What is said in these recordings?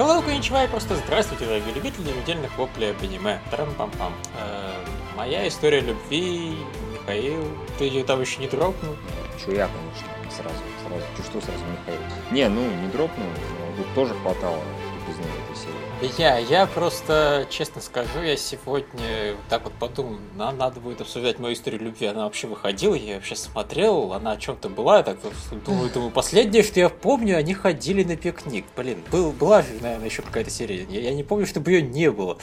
Коничева, и просто здравствуйте, дорогие любители недельных воплей об аниме. Трам-пам-пам. Э, моя история любви, Михаил, ты ее там еще не дропнул? Че я, конечно, сразу, сразу. Че что сразу Михаил? Не, ну, не дропнул, но тут тоже хватало без него этой серии. Я, я просто, честно скажу, я сегодня так вот подумал, нам надо будет обсуждать мою историю любви. Она вообще выходила, я вообще смотрел, она о чем-то была, я так думаю, думаю, последнее, что я помню, они ходили на пикник. Блин, был, была же, наверное, еще какая-то серия. Я, я не помню, чтобы ее не было.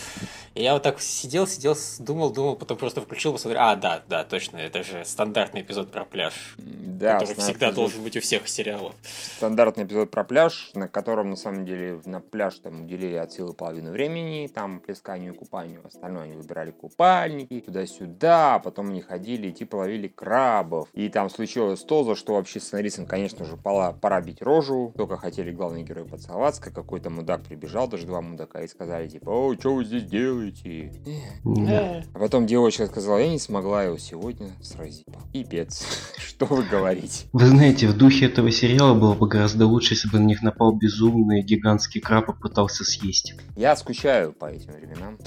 И я вот так сидел, сидел, думал, думал, потом просто включил, посмотрел. А, да, да, точно, это же стандартный эпизод про пляж. Да, который всегда эпизод... должен быть у всех сериалов. Стандартный эпизод про пляж, на котором, на самом деле, на пляж там уделили от силы половину времени, там, плесканию и купанию. Остальное они выбирали купальники, туда-сюда, а потом они ходили, типа ловили крабов. И там случилось то, за что вообще сценаристам, конечно же, пора, пора бить рожу. Только хотели главные герои поцеловаться, как какой-то мудак прибежал, даже два мудака, и сказали, типа, о, что вы здесь делаете? Уйти. Да. А потом девочка сказала, я не смогла его сегодня сразить. Пипец. Что вы говорите? Вы знаете, в духе этого сериала было бы гораздо лучше, если бы на них напал безумный гигантский краб и пытался съесть. Я скучаю по этим временам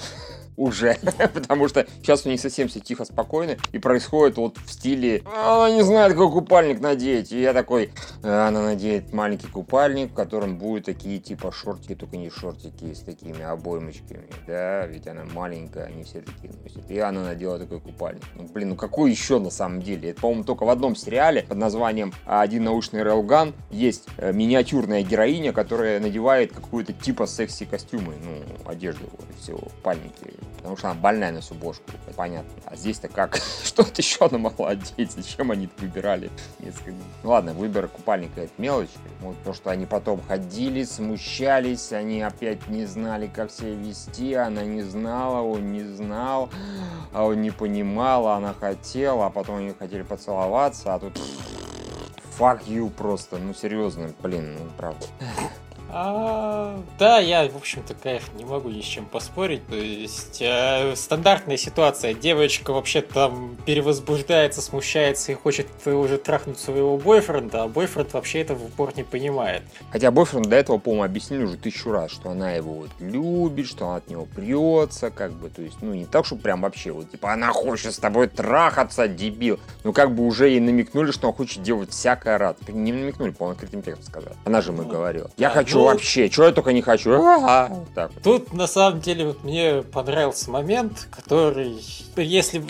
уже, потому что сейчас у них совсем все тихо, спокойно, и происходит вот в стиле «Она не знает, какой купальник надеть», и я такой «А, «Она надеет маленький купальник, в котором будут такие типа шортики, только не шортики с такими обоймочками, да, ведь она маленькая, они все такие носят». И она надела такой купальник. Ну, блин, ну какой еще на самом деле? Это, по-моему, только в одном сериале под названием «Один научный рейлган» есть э, миниатюрная героиня, которая надевает какую-то типа секси-костюмы, ну, одежду, все, пальники потому что она больная на всю бошку, понятно. А здесь-то как? Что-то еще она могла одеть, зачем они это выбирали? Ну ладно, выбор купальника это мелочь. Вот то, что они потом ходили, смущались, они опять не знали, как себя вести, она не знала, он не знал, а он не понимал, а она хотела, а потом они хотели поцеловаться, а тут fuck you просто, ну серьезно, блин, ну правда. А, да, я, в общем-то, конечно, не могу ни с чем поспорить. То есть, э, стандартная ситуация. Девочка вообще там перевозбуждается, смущается и хочет уже трахнуть своего бойфренда, а бойфренд вообще это в упор не понимает. Хотя бойфренд до этого, по-моему, объяснили уже тысячу раз, что она его вот любит, что она от него прется, как бы, то есть, ну, не так, что прям вообще вот, типа, она хочет с тобой трахаться, дебил. Ну, как бы уже ей намекнули, что он хочет делать всякое рад. Не намекнули, по-моему, открытым текстом сказать. Она же ему ну, говорила. Я хочу ну, вообще, чего я только не хочу. А-а-а. Так. Тут, на самом деле, вот мне понравился момент, который, если,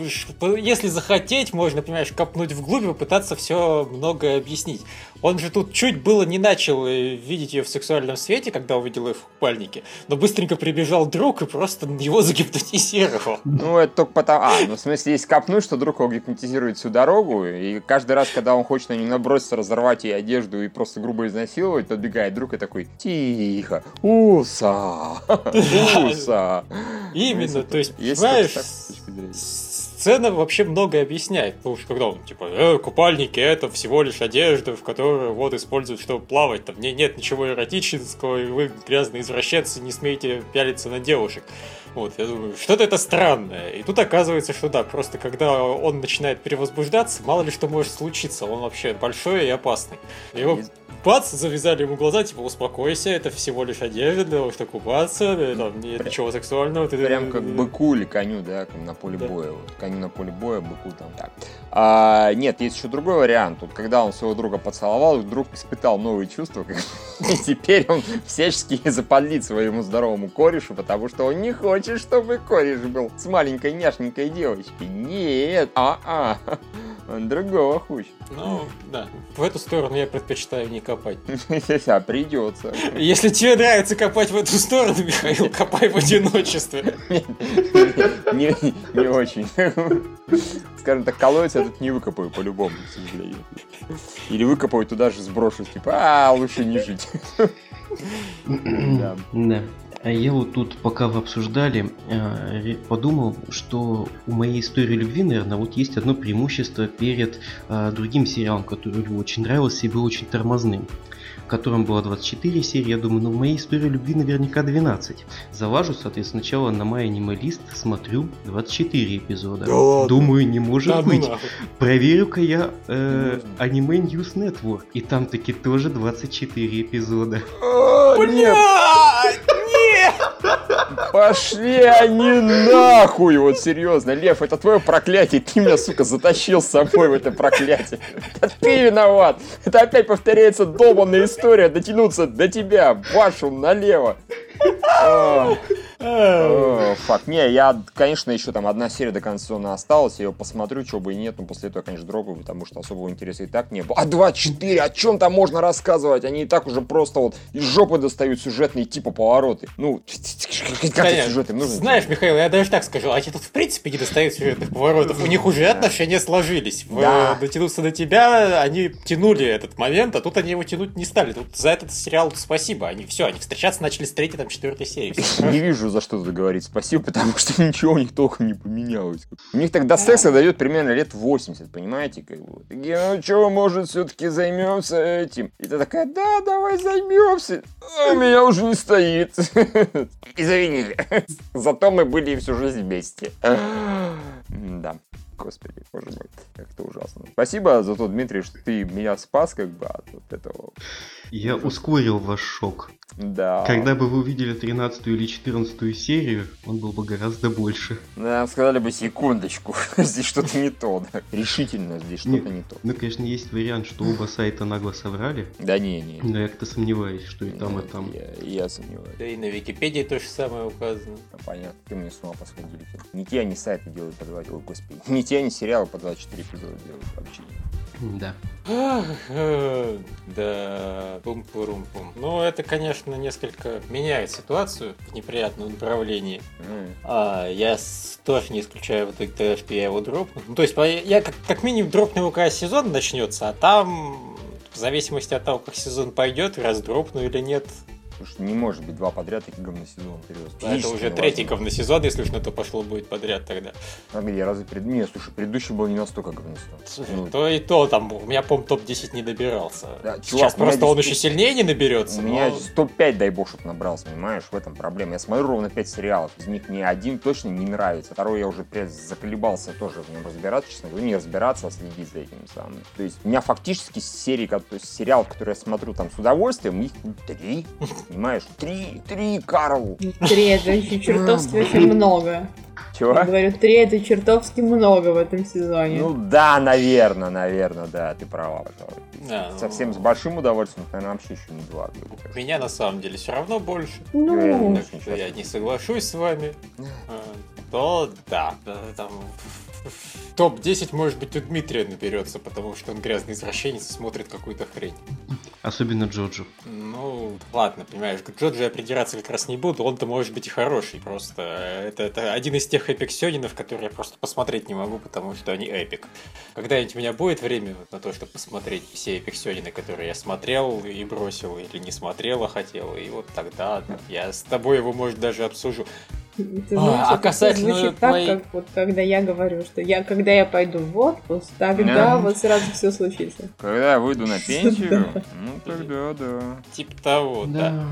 если захотеть, можно, понимаешь, копнуть вглубь и попытаться все многое объяснить. Он же тут чуть было не начал э, видеть ее в сексуальном свете, когда увидел ее в купальнике, но быстренько прибежал друг и просто его загипнотизировал. Ну, это только потому... А, ну, в смысле, есть копнуть, что друг его гипнотизирует всю дорогу, и каждый раз, когда он хочет на нее наброситься, разорвать ей одежду и просто грубо изнасиловать, подбегает друг и такой, тихо, уса, уса. Именно, то есть, понимаешь, сцена вообще многое объясняет. Потому что когда он, типа, э, купальники это всего лишь одежда, в которую вот используют, чтобы плавать. Там не, нет ничего эротического, и вы грязные извращенцы, не смеете пялиться на девушек. Вот, я думаю, что-то это странное. И тут оказывается, что да, просто когда он начинает перевозбуждаться, мало ли что может случиться. Он вообще большой и опасный. Его бац, завязали ему глаза, типа, успокойся, это всего лишь одежда для того, чтобы купаться, там нет ничего сексуального. Ты, Прям как быку или коню, да, на поле боя. Вот, коню на поле боя, быку там так. А, нет, есть еще другой вариант. Вот когда он своего друга поцеловал, друг испытал новые чувства, и теперь он всячески запалит своему здоровому корешу, потому что он не хочет, чтобы кореш был с маленькой няшненькой девочкой. Нет, а-а. Он другого хочет. Ну, да. В эту сторону я предпочитаю не копать. А придется. Если тебе нравится копать в эту сторону, Михаил, копай в одиночестве. Не, очень. Скажем так, колодец я тут не выкопаю по-любому, к сожалению. Или выкопаю туда же сброшу, типа, а, лучше не жить. Да. А я вот тут, пока вы обсуждали, э, подумал, что у моей истории любви, наверное, вот есть одно преимущество перед э, другим сериалом, который очень нравился и был очень тормозным котором было 24 серии, я думаю, ну в моей истории любви наверняка 12. Залажу, соответственно, сначала на мой аниме-лист, смотрю 24 эпизода. Да ладно? Думаю, не может да, быть. Ну Проверю-ка я э, аниме News Network, и там таки тоже 24 эпизода. Блядь! Пошли они нахуй! Вот серьезно, Лев, это твое проклятие. Ты меня, сука, затащил с собой в это проклятие. Это ты виноват. Это опять повторяется долбанная история дотянуться до тебя, вашу налево. Фак, не, я, конечно, еще там одна серия до конца сезона осталась, я ее посмотрю, чего бы и нет, но после этого, конечно, дропаю, потому что особого интереса и так не было. А 24, о чем там можно рассказывать? Они и так уже просто вот из жопы достают сюжетные типа повороты. Ну, как сюжеты нужно? Знаешь, Михаил, я даже так скажу, а тут в принципе не достают сюжетных поворотов. У них уже отношения сложились. Да. Дотянуться до тебя, они тянули этот момент, а тут они его тянуть не стали. Тут за этот сериал спасибо. Они все, они встречаться начали с третьей, там, четвертой серии. Не вижу за что тут говорить спасибо, потому что ничего у них толком не поменялось. У них тогда секса дает примерно лет 80, понимаете? Как бы. Такие, ну что, может, все-таки займемся этим? И ты такая, да, давай займемся. А меня уже не стоит. Извини. Зато мы были всю жизнь вместе. Да. Господи, боже мой, как это ужасно. Спасибо за то, Дмитрий, что ты меня спас, как бы, от этого. Я ускорил ваш шок. Да. Когда бы вы увидели 13 или 14 серию, он был бы гораздо больше. Да, сказали бы секундочку, здесь что-то не то, да. Решительно здесь что-то не, не то. Ну, конечно, есть вариант, что оба сайта нагло соврали. Да не, не. Но я как-то сомневаюсь, что и там, и там. Я, я сомневаюсь. Да и на Википедии то же самое указано. Ну, понятно, ты мне с ума посходили. Не те они сайты делают по 20, ой, господи. Не те они сериалы по 24 эпизода делают вообще. Да. Да, пум-пурум-пум. Ну, это, конечно, несколько меняет ситуацию в неприятном направлении. А, я тоже не исключаю в итоге того, что я его дропну. Ну, то есть, я как, как минимум дропну его, когда сезон начнется, а там, в зависимости от того, как сезон пойдет, раз дропну или нет, Потому что не может быть два подряд таких говносезона, серьезно. А это уже третий говносезон, если уж на то пошло будет подряд тогда. А где, разве пред... Нет, слушай, предыдущий был не настолько говносезон. Ну... То и то, там, у меня, по топ-10 не добирался. Да, чувак, Сейчас просто он еще сильнее не наберется. У но... меня топ-5, дай бог, чтобы набрался, понимаешь, в этом проблема. Я смотрю ровно 5 сериалов, из них ни один точно не нравится. Второй я уже заколебался тоже в нем разбираться, честно говоря, не разбираться, а следить за этим самым. То есть у меня фактически серии, сериал, который я смотрю там с удовольствием, их три, понимаешь? Три, три, Карл. Три, это еще чертовски очень много. Чего? Я говорю, три это чертовски много в этом сезоне. Ну да, наверное, наверное, да, ты права, пожалуй. Да, Совсем ну... с большим удовольствием, наверное, вообще еще не два. Меня на самом деле все равно больше. Ну, я, я не соглашусь с вами. А, то да, там топ-10, может быть, у Дмитрия наберется, потому что он грязный извращенец и смотрит какую-то хрень. Особенно Джоджо. Ну, ладно, понимаешь, к Джоджо я придираться как раз не буду, он-то может быть и хороший, просто это, это один из тех epic сёненов, которые я просто посмотреть не могу, потому что они epic. Когда-нибудь у меня будет время на то, чтобы посмотреть все epic сёнены, которые я смотрел и бросил, или не смотрел, а хотел, и вот тогда я с тобой его, может, даже обсужу. Знаешь, а, а касательно звучит так, твоей... как вот когда я говорю, что я, когда я пойду в отпуск, тогда вот сразу все случится. Когда я выйду на пенсию, ну тогда да. Типа того, да.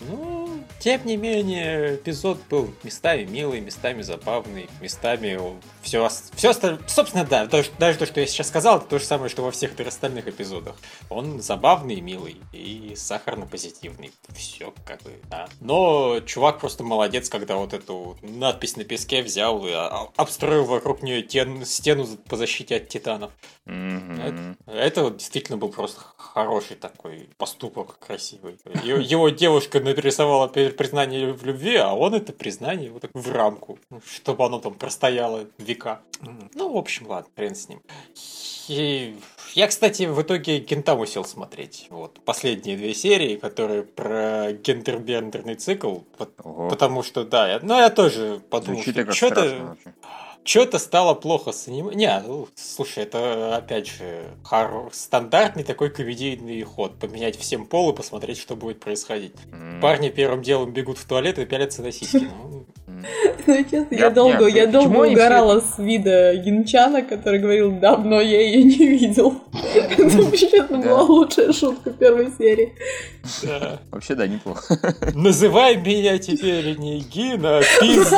Ну, тем не менее, эпизод был местами милый, местами забавный, местами все, все. Собственно, да, то, даже то, что я сейчас сказал, это то же самое, что во всех остальных эпизодах. Он забавный, милый и сахарно-позитивный. Все, как бы, да. Но чувак просто молодец, когда вот эту надпись на песке взял и обстроил вокруг нее тен, стену по защите от титанов. Mm-hmm. Это, это действительно был просто хороший такой поступок красивый. Его девушка нарисовала признание в любви, а он это признание вот так в рамку, чтобы оно там простояло века. Ну, в общем, ладно, хрен с ним. И я, кстати, в итоге Гентаму сел смотреть. Вот последние две серии, которые про гендербендерный цикл. Ого. Потому что, да, я, ну я тоже подумал, Звучит что что-то... что-то стало плохо с аниме. Не, ну, слушай, это опять же хор... стандартный такой комедийный ход. Поменять всем пол и посмотреть, что будет происходить. Mm. Парни первым делом бегут в туалет и пялятся на сиськи. Ну, ну, честно, я долго, я долго угорала с вида Гинчана, который говорил, давно я ее не видел. Это, честно, была лучшая шутка первой серии. Вообще, да, неплохо. Называй меня теперь не Гина, а Пиз.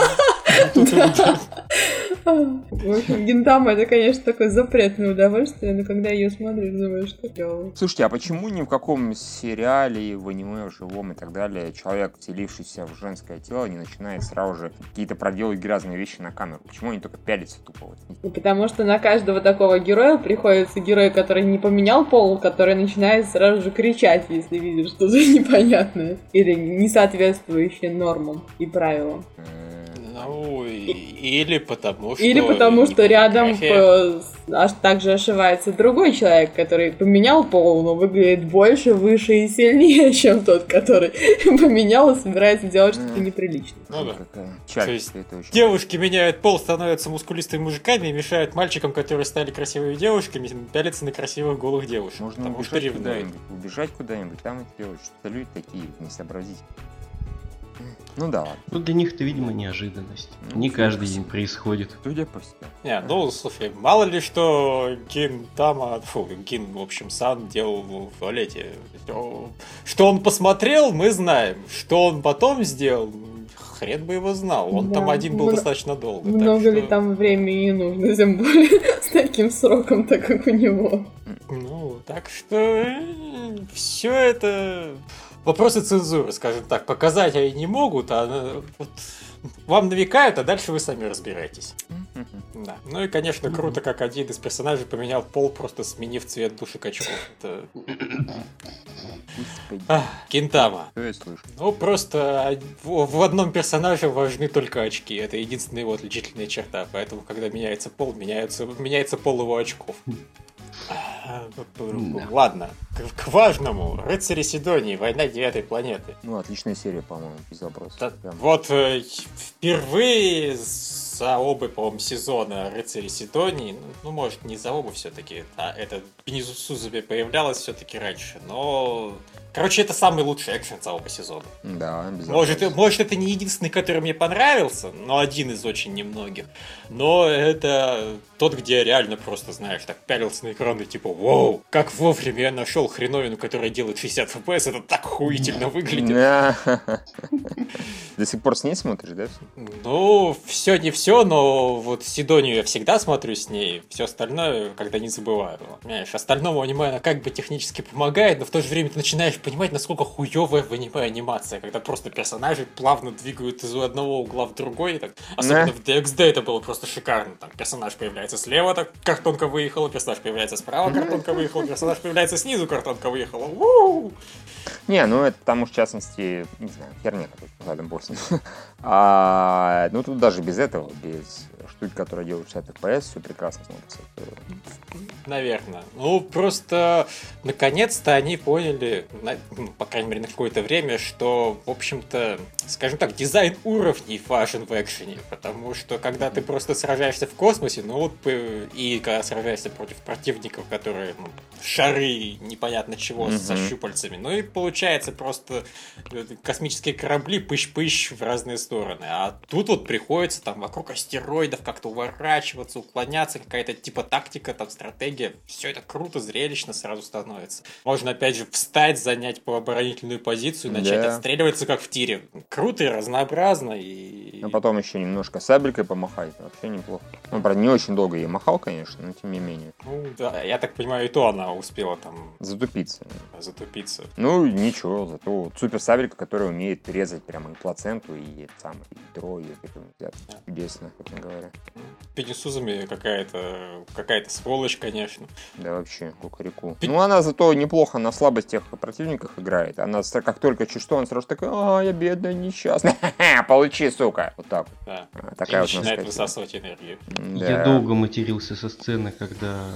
В общем, Гентама это, конечно, такое запретное удовольствие, но когда ее смотришь, думаешь, что клево. Слушайте, а почему ни в каком сериале, в аниме, в живом и так далее, человек, вселившийся в женское тело, не начинает сразу же какие-то проделать грязные вещи на камеру? Почему они только пялятся тупо? Ну, потому что на каждого такого героя приходится герой, который не поменял пол, который начинает сразу же кричать, если видит что-то непонятное или не соответствующее нормам и правилам. Ну, или потому что... Или потому что рядом аж также ошивается другой человек, который поменял пол, но выглядит больше, выше и сильнее, чем тот, который поменял и собирается делать что-то неприличное. Ну да. То есть девушки меняют пол, становятся мускулистыми мужиками и мешают мальчикам, которые стали красивыми девушками, пялиться на красивых голых девушек. Можно убежать куда-нибудь, убежать куда-нибудь, там и делать, что люди такие несообразительные. Ну да ладно. Ну для них это, видимо, неожиданность. Ну, Не каждый день происходит. Судя по всему. Не, ну слушай, мало ли что Гин Тама, фу, Гин, в общем, Сан делал в туалете. Что он посмотрел, мы знаем. Что он потом сделал, хрен бы его знал. Он да, там один был много, достаточно долго. Много что... ли там времени нужно, тем более с таким сроком, так как у него. Ну, так что все это вопросы цензуры, скажем так, показать они не могут, а вот, вам навекают, а дальше вы сами разбираетесь. Да. Ну и, конечно, круто, как один из персонажей поменял пол, просто сменив цвет души очков. Это... Кентама. Ну, просто в одном персонаже важны только очки. Это единственная его отличительная черта. Поэтому, когда меняется пол, меняется, меняется пол его очков. Да. Ладно, к, к важному. Рыцари Сидонии, война девятой планеты. Ну, отличная серия, по-моему, без вопросов. Да, вот э, впервые за оба, по-моему, сезона Рыцари Сидонии, ну, ну, может, не за оба все-таки, а это Бенизу Сузубе появлялось все-таки раньше, но Короче, это самый лучший экшен целого сезона. Да, обязательно. Может, может, это не единственный, который мне понравился, но один из очень немногих. Но это тот, где реально просто, знаешь, так пялился на экран и типа, вау, как вовремя я нашел хреновину, которая делает 60 FPS, это так хуительно выглядит. До сих пор с ней смотришь, да? Ну, все не все, но вот Сидонию я всегда смотрю с ней, все остальное, когда не забываю. Понимаешь, остальному аниме она как бы технически помогает, но в то же время ты начинаешь понимать, насколько хуевая в аниме анимация, когда просто персонажи плавно двигают из одного угла в другой. Так. Особенно в DXD это было просто шикарно. Там персонаж появляется слева, так картонка выехала, персонаж появляется справа, картонка выехала, персонаж появляется снизу, картонка выехала. У-у-у! Не, ну это там уж в частности, не знаю, херня какой-то этом боссе. А, ну тут даже без этого, без штуки, которые делают 60 FPS, все прекрасно смотрится. Наверное. Ну, просто наконец-то они поняли, на, ну, по крайней мере, на какое-то время, что, в общем-то, скажем так, дизайн уровней важен в экшене. Потому что когда ты просто сражаешься в космосе, ну вот и когда сражаешься против противников, которые ну, шары непонятно чего mm-hmm. со щупальцами, ну и получается просто э, космические корабли пыщ-пыщ в разные стороны. А тут вот приходится там вокруг астероидов как-то уворачиваться, уклоняться, какая-то типа тактика, там стратегия. Все это круто, зрелищно сразу становится. Можно опять же встать, занять по оборонительную позицию, начать да. отстреливаться как в тире. Круто и разнообразно. И... А потом еще немножко сабелькой помахать, вообще неплохо. Ну, правда, не очень долго я махал, конечно, но тем не менее. Ну, да, я так понимаю, и то она успела там... Затупиться. Затупиться. Ну, ничего, зато супер сабелька, которая умеет резать прямо и плаценту, и самое ядро, и это чудесно, как говоря. Пенисузами какая-то какая-то сволочь, конечно. Да вообще, кукареку. Пи... Ну, она зато неплохо на слабостях противниках играет. Она как только чуть что, она сразу такая, а, я бедная, несчастная. Получи, сука. Вот так. Да. А, такая и вот начинает высасывать энергию. Да. Я долго матерился со сцены, когда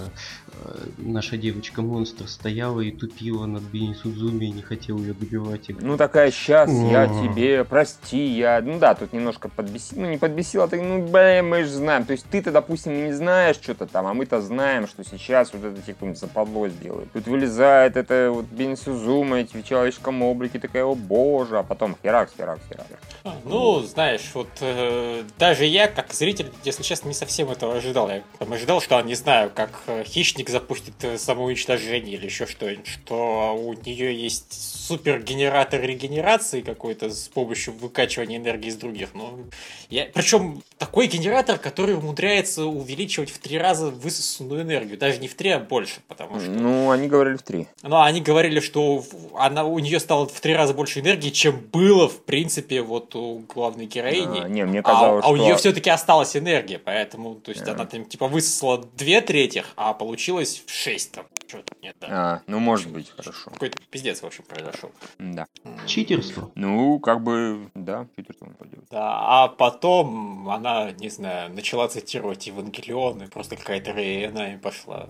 наша девочка-монстр стояла и тупила над Бени Судзуми и не хотела ее добивать. Ну такая, сейчас я тебе, прости, я... Ну да, тут немножко подбесил, ну не подбесил, а ты, ну блин, же знаем. То есть ты-то, допустим, не знаешь что-то там, а мы-то знаем, что сейчас вот это кто-нибудь западло сделает. Тут вылезает это вот Бени Судзума, эти в человеческом облике, такая, о боже, а потом херакс, херакс, херакс. А, ну, знаешь, вот э, даже я, как зритель, если честно, не совсем этого ожидал. Я там, ожидал, что, не знаю, как э, хищник запустит э, самоуничтожение или еще что-нибудь, что у нее есть супер генератор регенерации какой-то с помощью выкачивания энергии из других. Ну, я... Причем такой генератор, который умудряется увеличивать в три раза высосанную энергию. Даже не в три, а больше, потому что... Ну, они говорили в три. Ну, они говорили, что она, у нее стало в три раза больше энергии, чем было, в принципе, вот у главной героини. А, не, мне казалось, а, а у нее все-таки осталась энергия, поэтому, то есть, а. она там, типа, высосала две третьих, а получилось шесть там. Что-то нет, да. А, ну, может быть, хорошо. Какой-то пиздец, в общем, произошел. Да. Читерство. Ну, как бы, да, читерство он. Да, а потом она, не знаю, начала цитировать Евангелион, и просто какая-то Рейна и пошла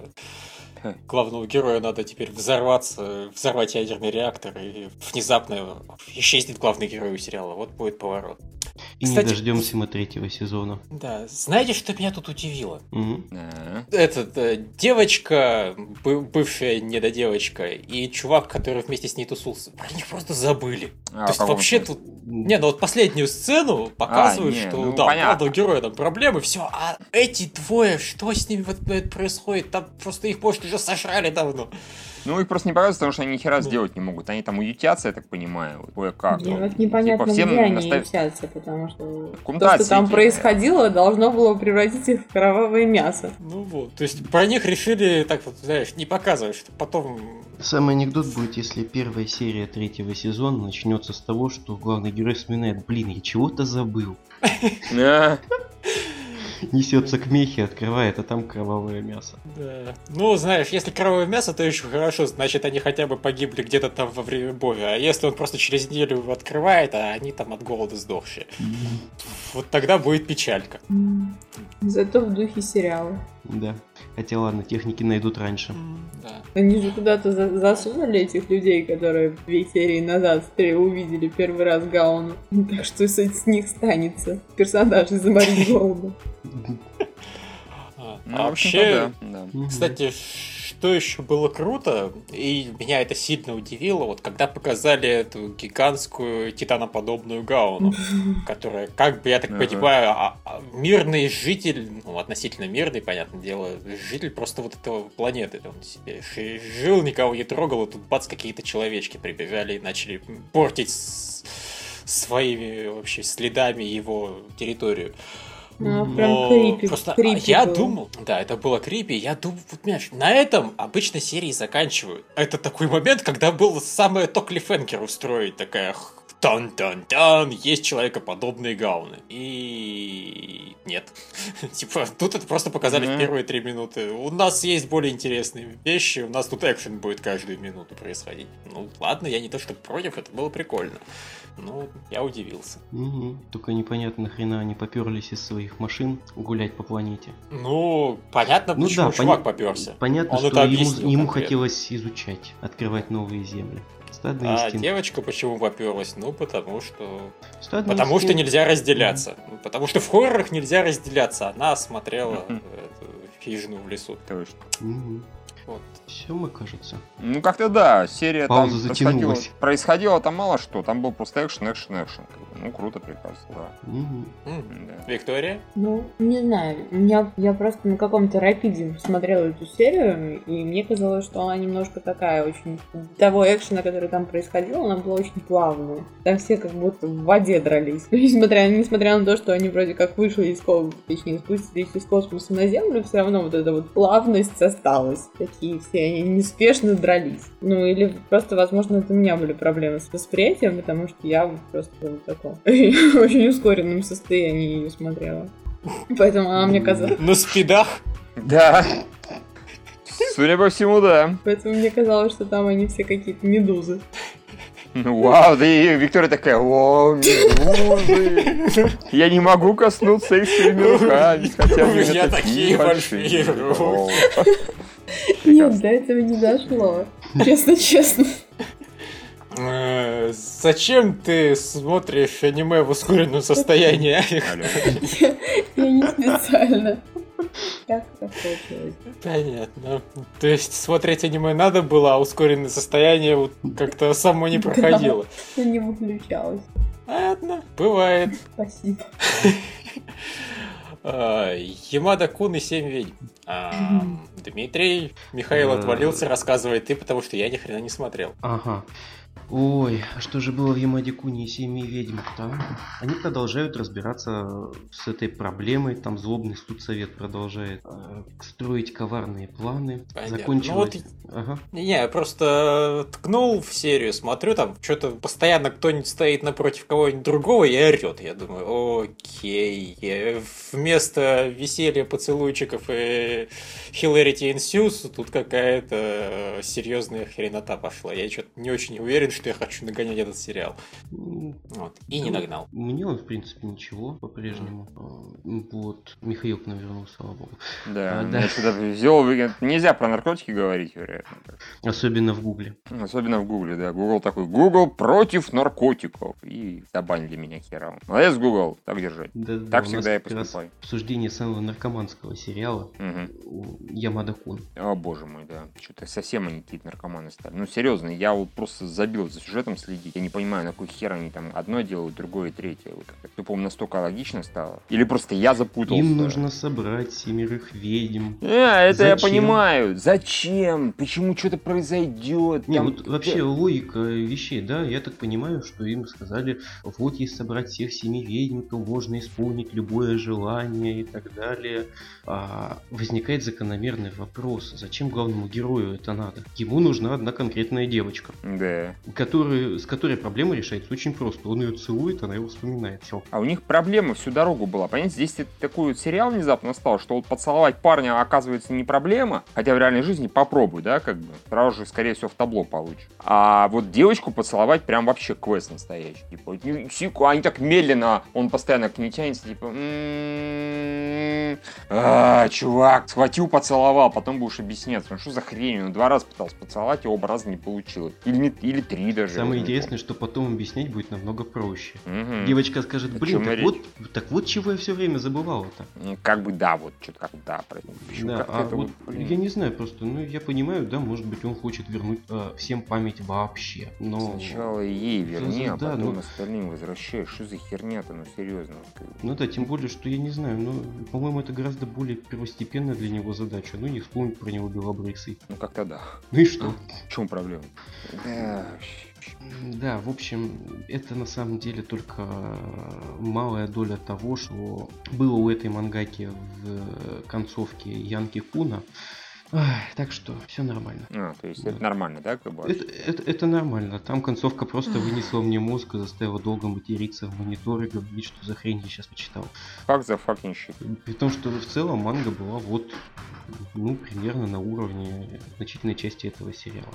главного героя надо теперь взорваться, взорвать ядерный реактор, и внезапно исчезнет главный герой у сериала. Вот будет поворот. И Кстати, не дождемся мы третьего сезона. Да, знаете, что меня тут удивило? Угу. Этот э, девочка, бывшая недодевочка, и чувак, который вместе с ней тусулся, про них просто забыли. А, То есть вообще тут... Не, ну вот последнюю сцену показывают, а, не, что ну, да, понятно. у героя там проблемы, все, а эти двое, что с ними вот происходит? Там просто их, может, уже сожрали давно. Ну, их просто не показывают, потому что они ни хера сделать не могут. Они там уютятся, я так понимаю. Ой, как. Мне вот непонятно, типа, всем где они настав... ютятся, потому что то, что там происходило, должно было превратить их в кровавое мясо. Ну вот, то есть про них решили, так вот, знаешь, не показывать, что потом... Самый анекдот будет, если первая серия третьего сезона начнется с того, что главный герой вспоминает, блин, я чего-то забыл. Несется к мехе, открывает, а там кровавое мясо. Да. Ну, знаешь, если кровавое мясо, то еще хорошо, значит, они хотя бы погибли где-то там во время боя. А если он просто через неделю его открывает, а они там от голода сдохшие. Вот тогда будет печалька. Зато в духе сериала. Да. Хотя ладно, техники найдут раньше. Mm, да. Они же куда-то за засунули этих людей, которые две серии назад увидели первый раз Гауну. Так что с, с них станется персонаж из Марии Голода. Ну, вообще, кстати, что еще было круто, и меня это сильно удивило, вот когда показали эту гигантскую титаноподобную гауну, которая, как бы, я так понимаю, а, а, мирный житель, ну, относительно мирный, понятное дело, житель просто вот этого планеты, он себе жил, никого не трогал, и тут бац, какие-то человечки прибежали и начали портить своими вообще следами его территорию. Ну, прям крипи, просто крипи я было. думал, да, это было крипи, я думал, вот, понимаешь, на этом обычно серии заканчивают. Это такой момент, когда был самое то клиффенкер устроить, такая тан-тан-тан, есть человекоподобные гауны. И нет. типа, тут это просто показали в первые три минуты. У нас есть более интересные вещи, у нас тут экшен будет каждую минуту происходить. Ну, ладно, я не то что против, это было прикольно. Ну, я удивился. Угу. Только непонятно, нахрена они поперлись из своих машин гулять по планете. Ну, понятно, ну, почему да, чувак поня... поперся. Понятно, Он что ему, ему хотелось изучать, открывать новые земли. Стадный а инстинкт. девочка почему поперлась? Ну, потому что... Стадный потому инстинкт. что нельзя разделяться. Mm-hmm. Потому что в хоррорах нельзя разделяться. Она смотрела mm-hmm. эту хижину в лесу. Точно. Mm-hmm. Вот. Все, мы кажется. Ну, как-то да, серия Пауза там происходила, происходило там мало что, там был просто экшен, экшен, экшен. Ну, круто, прекрасно, да. Угу. Да. Виктория? Ну, не знаю, я, я просто на каком-то рапиде смотрела эту серию, и мне казалось, что она немножко такая очень... Того экшена, который там происходил, она была очень плавная. Там все как будто в воде дрались. Несмотря, несмотря на то, что они вроде как вышли из космоса, точнее, спустились из космоса на Землю, все равно вот эта вот плавность осталась. Такие все они неспешно дрались. Ну, или просто, возможно, это у меня были проблемы с восприятием, потому что я просто в таком очень ускоренном состоянии ее смотрела. Поэтому она мне казалась... На спидах? Да. Судя по всему, да. Поэтому мне казалось, что там они все какие-то медузы. Вау, да и Виктория такая, о, медузы. Я не могу коснуться их своими руками, хотя они такие большие. Нет, до этого не дошло. Честно-честно. Э, зачем ты смотришь аниме в ускоренном состоянии? Я не специально. Как это получилось? Понятно. То есть смотреть аниме надо было, а ускоренное состояние вот как-то само не проходило. Я не выключалась. Ладно, бывает. Спасибо. Ямада Кун и Семь ведьм. А, Дмитрий, Михаил отвалился, рассказывает ты, потому что я ни хрена не смотрел. Ага. Ой, а что же было в Ямаде Куни и Семи ведьмах-то? Они продолжают разбираться с этой проблемой, там злобный студсовет продолжает э, строить коварные планы. Понятно. Закончилось... Ну, вот... ага. Не, я просто ткнул в серию, смотрю, там что-то постоянно кто-нибудь стоит напротив кого-нибудь другого и орет. Я думаю, окей, вместо веселья поцелуйчиков и Hilarity Ensues тут какая-то серьезная хренота пошла. Я что-то не очень уверен, что я хочу нагонять этот сериал. Вот. И не ну, нагнал. Мне он, в принципе, ничего по-прежнему. А, вот. Михаил к нам вернулся, слава богу. Да, а, да. Взял, нельзя про наркотики говорить, вероятно. Особенно в Гугле. Особенно в Гугле, да. Гугл такой, Гугл против наркотиков. И забанили меня хером. Молодец, Гугл, так держать. Да, так да, всегда я поступаю. Обсуждение самого наркоманского сериала угу. Ямада Кун. О, боже мой, да. Что-то совсем они какие-то наркоманы стали. Ну, серьезно, я вот просто забил за сюжетом следить. Я не понимаю, на какой хер они там одно делают, другое, третье. Вот это, по-моему, настолько логично стало. Или просто я запутался. Им нужно собрать семерых ведьм. А, это Зачем? я понимаю. Зачем? Почему что-то произойдет? Не, там... вот вообще логика вещей, да, я так понимаю, что им сказали, вот если собрать всех семи ведьм, то можно исполнить любое желание и так далее. А, возникает закономерный вопрос, зачем главному герою это надо? Ему нужна одна конкретная девочка. Да который, с которой проблема решается очень просто. Он ее целует, она его вспоминает. Все. А у них проблема всю дорогу была. Понимаете, здесь такой вот сериал внезапно стал, что вот поцеловать парня оказывается не проблема, хотя в реальной жизни попробуй, да, как бы. Сразу же, скорее всего, в табло получишь. А вот девочку поцеловать прям вообще квест настоящий. Типа, они так медленно, он постоянно к ней тянется, типа, «М-м-м, а, чувак, схватил, поцеловал, потом будешь объясняться, ну что за хрень, он два раза пытался поцеловать, и оба раза не получилось. Или, или три даже. Самое интересное, что потом объяснять будет намного проще. Угу. Девочка скажет, блин, так вот, так вот чего я все время забывал-то. Ну, как бы да, вот, что-то как да. Почему, да, а вот, вот я не знаю просто, ну я понимаю, да, может быть он хочет вернуть э, всем память вообще, но... Сначала ей верни, а да, потом но... остальным возвращаешь. Что за херня-то, ну серьезно. Ну да, тем более, что я не знаю, но, по-моему, это гораздо более первостепенная для него задача. Ну не вспомнить про него белобрысый. Ну как-то да. Ну и что? В чем проблема? Да, да, в общем, это на самом деле только малая доля того, что было у этой мангаки в концовке Янки Куна. Так что все нормально. А, то есть да. это нормально, да, как бы? Это, это, это нормально. Там концовка просто вынесла мне мозг и заставила долго материться в монитор и говорить, что за хрень я сейчас почитал. Как за fucking shit. При том, что в целом манга была вот, ну, примерно на уровне значительной части этого сериала.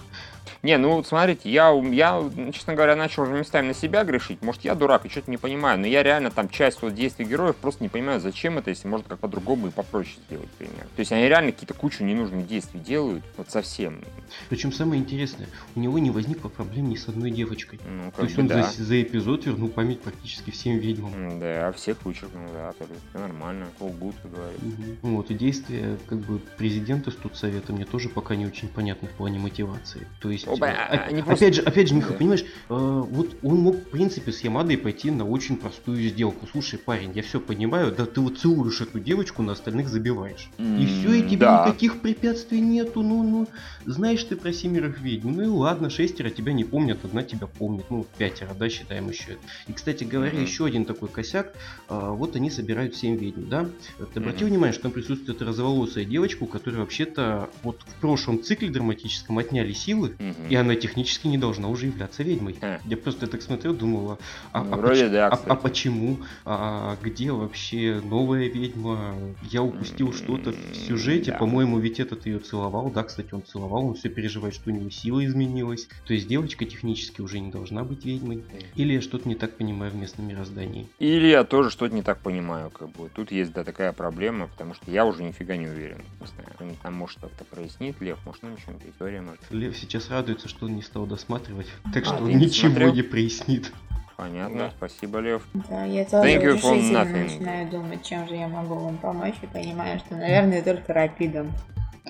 Не, ну, смотрите, я, я, честно говоря, начал уже местами на себя грешить. Может, я дурак и что-то не понимаю, но я реально там часть вот действий героев просто не понимаю, зачем это, если можно как по-другому и попроще сделать, например. То есть они реально какие-то кучу ненужных действий делают, вот совсем. Причем самое интересное, у него не возникло проблем ни с одной девочкой. Ну, то есть он да. за, за эпизод вернул память практически всем ведьмам. Да, всех вычеркнул, да, то есть нормально, полгуд, говорит. Угу. Вот, и действия как бы президента студсовета мне тоже пока не очень понятны в плане мотивации. То есть, Оба, а, а, просто... опять же, опять же, Миха, да. понимаешь, э, вот он мог, в принципе, с Ямадой пойти на очень простую сделку. Слушай, парень, я все понимаю, да ты вот целуешь эту девочку, на остальных забиваешь. Mm, и все, и тебе да. никаких препятствий препятствий нету, ну, ну, знаешь ты про семерых ведьм, ну и ладно, шестеро тебя не помнят, одна тебя помнит, ну, пятеро, да, считаем еще это. И, кстати говоря, mm-hmm. еще один такой косяк, а, вот они собирают семь ведьм, да, ты обрати mm-hmm. внимание, что там присутствует розоволосая девочка, у которой вообще-то вот в прошлом цикле драматическом отняли силы, mm-hmm. и она технически не должна уже являться ведьмой. Mm-hmm. Я просто так смотрел, думал, а, ну, а, поч- да, а, а почему, а где вообще новая ведьма, я упустил что-то в сюжете, да. по-моему, ведь этот ее целовал, да, кстати, он целовал, он все переживает, что у него сила изменилась. То есть девочка технически уже не должна быть ведьмой. Или я что-то не так понимаю в местном мироздании. Или я тоже что-то не так понимаю, как бы. Тут есть, да, такая проблема, потому что я уже нифига не уверен. не знаю, там может как-то прояснит, Лев, может, ну ничего, Виктория может. Лев сейчас радуется, что он не стал досматривать, так а, что он ничего смотрел? не прояснит. Понятно, да. спасибо, Лев. Да, я тоже Thank решительно начинаю думать, чем же я могу вам помочь, и понимаю, что, наверное, только рапидом.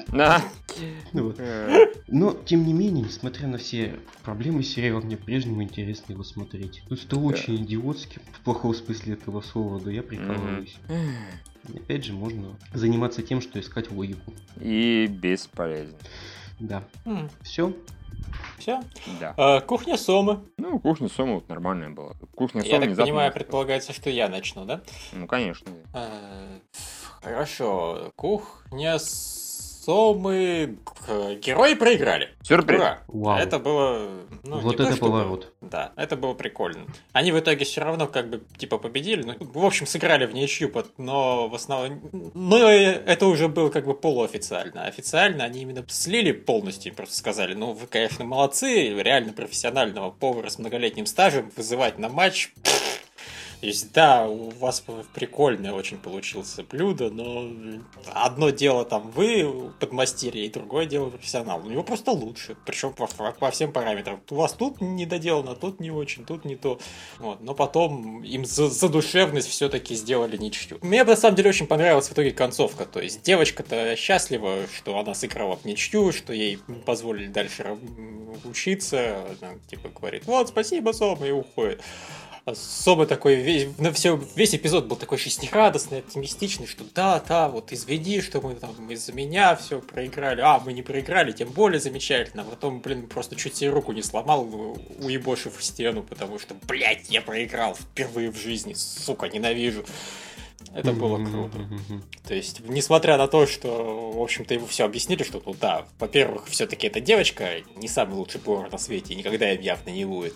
Да. Ну э. Но, тем не менее, несмотря на все проблемы сериала, мне прежнему интересно его смотреть. Ну, это очень идиотски, в плохом смысле этого слова, да я прикалываюсь. Опять же, можно заниматься тем, что искать логику. И бесполезно. Да. Все? Все? Да. А, кухня Сомы. Ну, кухня Сомы вот нормальная была. Кухня Сомы Я так понимаю, предполагается, что я начну, да? Ну, конечно. А, хорошо. Кухня Сомы... Герои проиграли. Сюрприз. Ура. Вау. Это было... Ну, вот это поворот. Было, да, это было прикольно. Они в итоге все равно как бы типа победили. Ну, в общем, сыграли в ничью, но в основном... Но это уже было как бы полуофициально. Официально они именно слили полностью, просто сказали, ну, вы, конечно, молодцы, реально профессионального повара с многолетним стажем вызывать на матч... Пфф, то есть, да, у вас прикольное очень получился блюдо, но одно дело там вы подмастерье, и другое дело профессионал. У него просто лучше, причем по, по всем параметрам. У вас тут не доделано, тут не очень, тут не то. Вот. Но потом им за, за душевность все-таки сделали ничью. Мне на самом деле очень понравилась в итоге концовка. То есть девочка-то счастлива, что она сыграла в ничью, что ей позволили дальше учиться. Она типа говорит, вот, спасибо, Сома, и уходит особо такой, весь, на все, весь эпизод был такой жизнерадостный, оптимистичный, что да, да, вот изведи, что мы там из-за меня все проиграли. А, мы не проиграли, тем более замечательно. А потом, блин, просто чуть себе руку не сломал, уебошив в стену, потому что, блядь, я проиграл впервые в жизни, сука, ненавижу. Это было круто. То есть, несмотря на то, что, в общем-то, ему все объяснили, что, ну да, во-первых, все-таки эта девочка не самый лучший повар на свете, и никогда им явно не будет.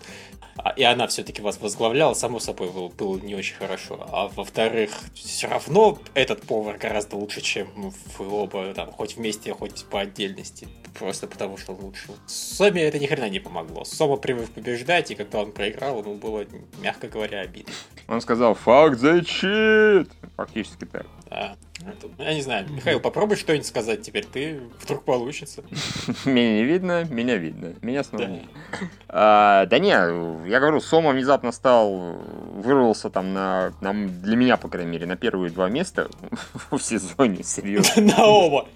А, и она все-таки вас возглавляла, само собой, было, было не очень хорошо. А во-вторых, все равно этот повар гораздо лучше, чем вы оба, там, хоть вместе, хоть по отдельности. Просто потому, что лучше. Соме это ни хрена не помогло. Сома привык побеждать, и когда он проиграл, ему было, мягко говоря, обидно. Он сказал, факт защит! Фактически так. Да. Я не знаю, Михаил, попробуй что-нибудь сказать теперь, ты вдруг получится. Меня не видно, меня видно. Меня снова да. А, да не, я говорю, Сома внезапно стал, вырвался там на, на, для меня, по крайней мере, на первые два места в сезоне, серьезно. На оба.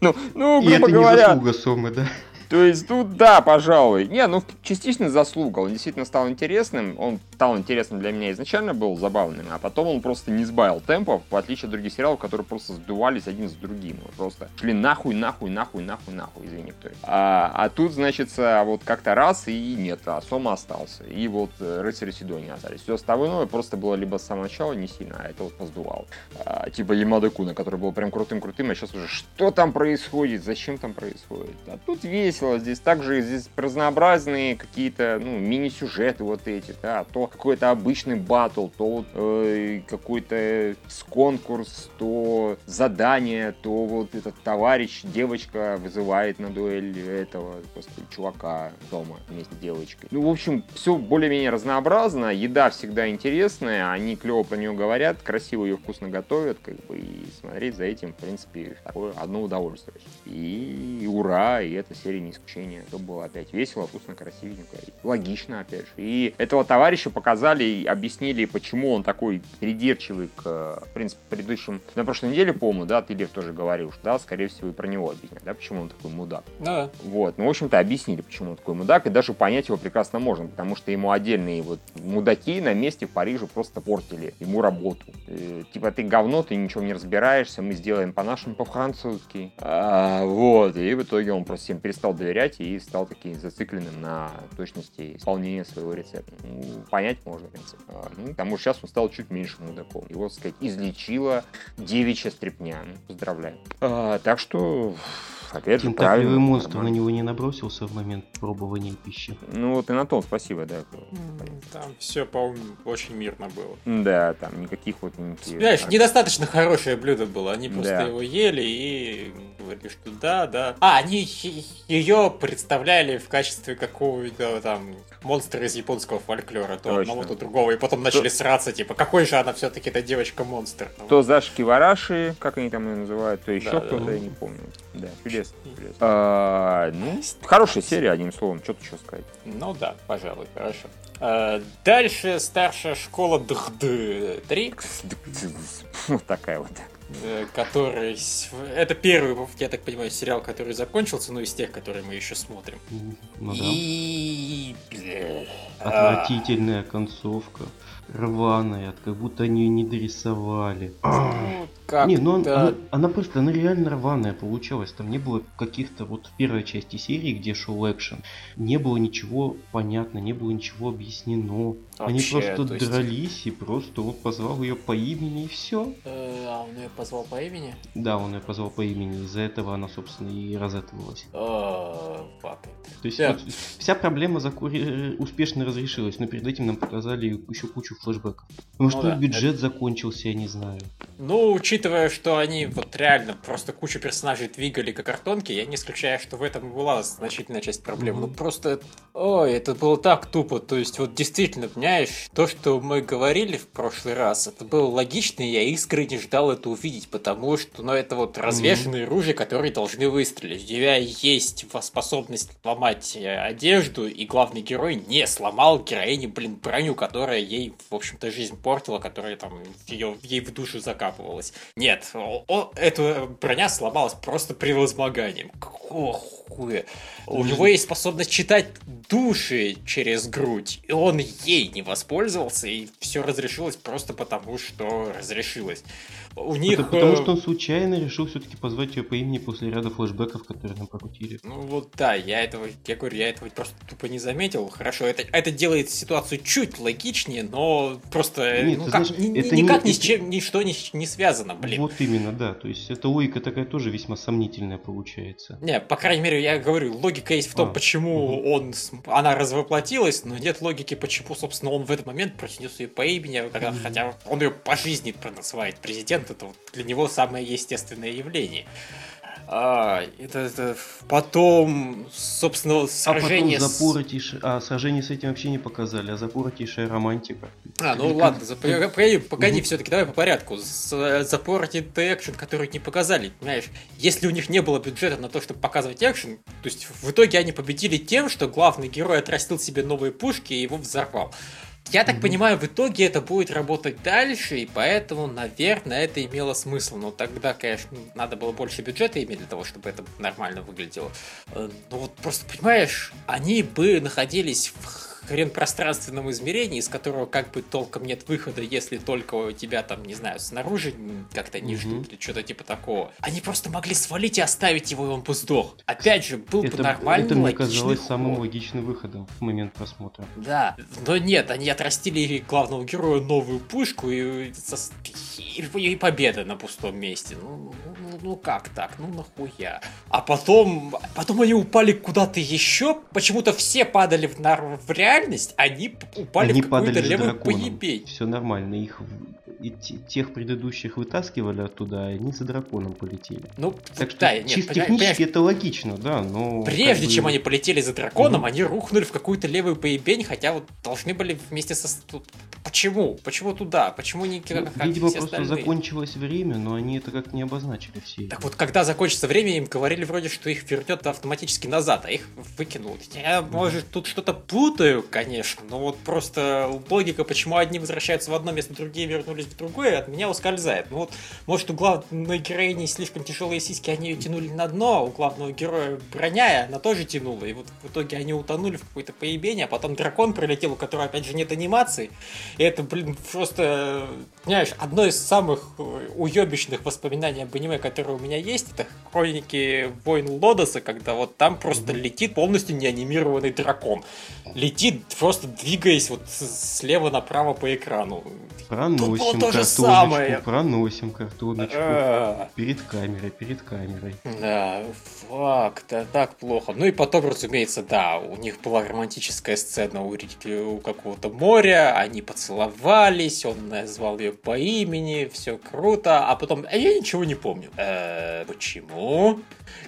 Ну, ну, грубо говоря. И это не заслуга Сомы, да? То есть тут, да, пожалуй. Не, ну, частично заслуга. Он действительно стал интересным. Он стал интересным для меня изначально, был забавным. А потом он просто не сбавил темпов, в отличие от других сериалов, которые просто сдувались один с другим. Просто шли нахуй, нахуй, нахуй, нахуй, нахуй, извини, кто а, а тут, значит, вот как-то раз и нет, а Сома остался. И вот э, рыцари Сидонии остались. Все остальное просто было либо с самого начала не сильно, а это вот поздувал. А, типа Ямада Куна, который был прям крутым-крутым, а сейчас уже что там происходит, зачем там происходит. А тут весь весело. Здесь также здесь разнообразные какие-то ну, мини-сюжеты вот эти, да, то какой-то обычный батл, то вот, э, какой-то конкурс, то задание, то вот этот товарищ, девочка вызывает на дуэль этого господи, чувака дома вместе с девочкой. Ну, в общем, все более-менее разнообразно, еда всегда интересная, они клево про нее говорят, красиво ее вкусно готовят, как бы, и смотреть за этим, в принципе, такое одно удовольствие. И ура, и эта серия не исключение. Это было опять весело, вкусно, красивенько. Логично, опять же. И этого товарища показали и объяснили, почему он такой придирчивый к, в принципе, предыдущим... На прошлой неделе, помню, да, ты, Лев, тоже говорил, что, да, скорее всего, и про него объяснять, да, почему он такой мудак. Да. Вот. Ну, в общем-то, объяснили, почему он такой мудак, и даже понять его прекрасно можно, потому что ему отдельные вот мудаки на месте в Париже просто портили ему работу. Э, типа, ты говно, ты ничего не разбираешься, мы сделаем по-нашему, по-французски. А, вот. И в итоге он просто всем перестал доверять и стал таким зацикленным на точности исполнения своего рецепта. Ну, понять можно, в принципе. А, ну, потому что сейчас он стал чуть меньше мудаком. Его, так сказать, излечила девичья стрепня. Ну, поздравляю. А, так что опять же, правильно. монстр нормально. на него не набросился в момент пробования пищи. Ну вот и на том спасибо, да. Там все, по-моему, очень мирно было. Да, там никаких вот... Никаких... Знаешь, недостаточно хорошее блюдо было. Они просто да. его ели и говорили, что да, да. А, они ее представляли в качестве какого-то там монстра из японского фольклора, то одного, то другого, и потом начали то... сраться, типа, какой же она все-таки эта девочка-монстр. То Зашки Вараши, как они там ее называют, то еще да, кто-то, да. я не помню. Да, чудесно. чудесно. А, ну, хорошая серия, одним словом, что-то еще сказать. Ну да, пожалуй, хорошо. А, дальше старшая школа ДХД 3. Вот такая вот. Э, который... Это первый, я так понимаю, сериал, который закончился, ну, из тех, которые мы еще смотрим. Ну да. И... Отвратительная концовка рваная, как будто они ее не дорисовали. Ну, как не, ну она, она просто, она реально рваная получалась. Там не было каких-то вот в первой части серии, где шел экшен, не было ничего понятно, не было ничего объяснено. Вообще, они просто есть... дрались и просто он позвал ее по имени и все. Э, а он ее позвал по имени? Да, он ее позвал по имени. Из-за этого она, собственно, и разэтовалась. То есть вот, вся проблема закури... успешно разрешилась, но перед этим нам показали еще кучу флешбеков. Может, ну, да. бюджет это... закончился, я не знаю. Ну, учитывая, что они вот реально просто кучу персонажей двигали как картонки, я не исключаю, что в этом была значительная часть проблем. Mm-hmm. Ну, просто, ой, это было так тупо. То есть, вот действительно, понимаешь, то, что мы говорили в прошлый раз, это было логично, и я искренне ждал это увидеть, потому что, ну, это вот развешенные mm-hmm. ружья, которые должны выстрелить. У тебя есть способность ломать э, одежду, и главный герой не сломал героине, блин, броню, которая ей, в общем-то, жизнь портила, которая там ее, ей в душу закапывалась. Нет, о, эта броня сломалась просто при возмогании. Какого хуя? У него есть способность читать души через грудь, и он ей не воспользовался, и все разрешилось просто потому, что разрешилось у них... Это потому что он случайно решил все-таки позвать ее по имени после ряда флешбеков, которые нам покрутили. Ну вот да, я этого, я говорю, я этого просто тупо не заметил. Хорошо, это, это делает ситуацию чуть логичнее, но просто Нет, ну, как, знаешь, ни, это никак не, ни с чем, ничто не, не связано, блин. Вот именно, да. То есть эта логика такая тоже весьма сомнительная получается. Не, по крайней мере, я говорю, логика есть в том, а, почему угу. он, она развоплотилась, но нет логики, почему, собственно, он в этот момент произнес ее по имени, хотя он ее по жизни называет президент это вот для него самое естественное явление. А, это, это потом, собственно, сражение... А потом запоротейшее... А, сражение с этим вообще не показали, а запоротейшая романтика. А, ну Или ладно, зап... погоди, погоди все-таки, давай по порядку. Запоротый экшен, который не показали, понимаешь? Если у них не было бюджета на то, чтобы показывать экшен, то есть в итоге они победили тем, что главный герой отрастил себе новые пушки и его взорвал. Я так mm-hmm. понимаю, в итоге это будет работать дальше, и поэтому, наверное, это имело смысл. Но тогда, конечно, надо было больше бюджета иметь для того, чтобы это нормально выглядело. Э, ну вот просто, понимаешь, они бы находились в хрен пространственном измерении, из которого как бы толком нет выхода, если только у тебя там, не знаю, снаружи как-то не ждут или что-то типа такого. Они просто могли свалить и оставить его, и он бы сдох. Опять же, был это, бы нормальный Это мне казалось ход. самым логичным выходом в момент просмотра. Да, но нет, они отрастили главного героя новую пушку и, и, и победа на пустом месте. Ну, ну, ну как так? Ну нахуя? А потом, потом они упали куда-то еще. Почему-то все падали в, в реальность реальность, они упали они в какую-то левую поебень. Все нормально, их и тех предыдущих вытаскивали оттуда, и они за драконом полетели. Ну, так что да, чисто нет, технически это логично, да, но... Прежде чем бы... они полетели за драконом, угу. они рухнули в какую-то левую поебень, хотя вот должны были вместе со... Почему? Почему туда? Почему не ну, как Видимо, просто остальные? закончилось время, но они это как не обозначили все. Так вот, когда закончится время, им говорили вроде, что их вернет автоматически назад, а их выкинул. Я, может, тут что-то путаю, конечно, но вот просто логика, почему одни возвращаются в одно место, другие вернулись в другое, от меня ускользает. Ну вот, может, у главной героини слишком тяжелые сиськи, они ее тянули на дно, а у главного героя броня, она тоже тянула, и вот в итоге они утонули в какое-то поебение, а потом дракон прилетел, у которого, опять же, нет анимации, и это, блин, просто, знаешь, одно из самых уебищных воспоминаний об аниме, которое у меня есть, это хроники Войн Лодоса, когда вот там просто летит полностью неанимированный дракон. Летит, просто двигаясь вот слева направо по экрану. Проносим то, то картоночку, проносим картоночку. А. Перед камерой, перед камерой. Да, факт, это так плохо. Ну и потом, разумеется, да, у них была романтическая сцена у, у какого-то моря, они поцеловались, он назвал ее по имени, все круто, а потом, а я ничего не помню. Э, почему?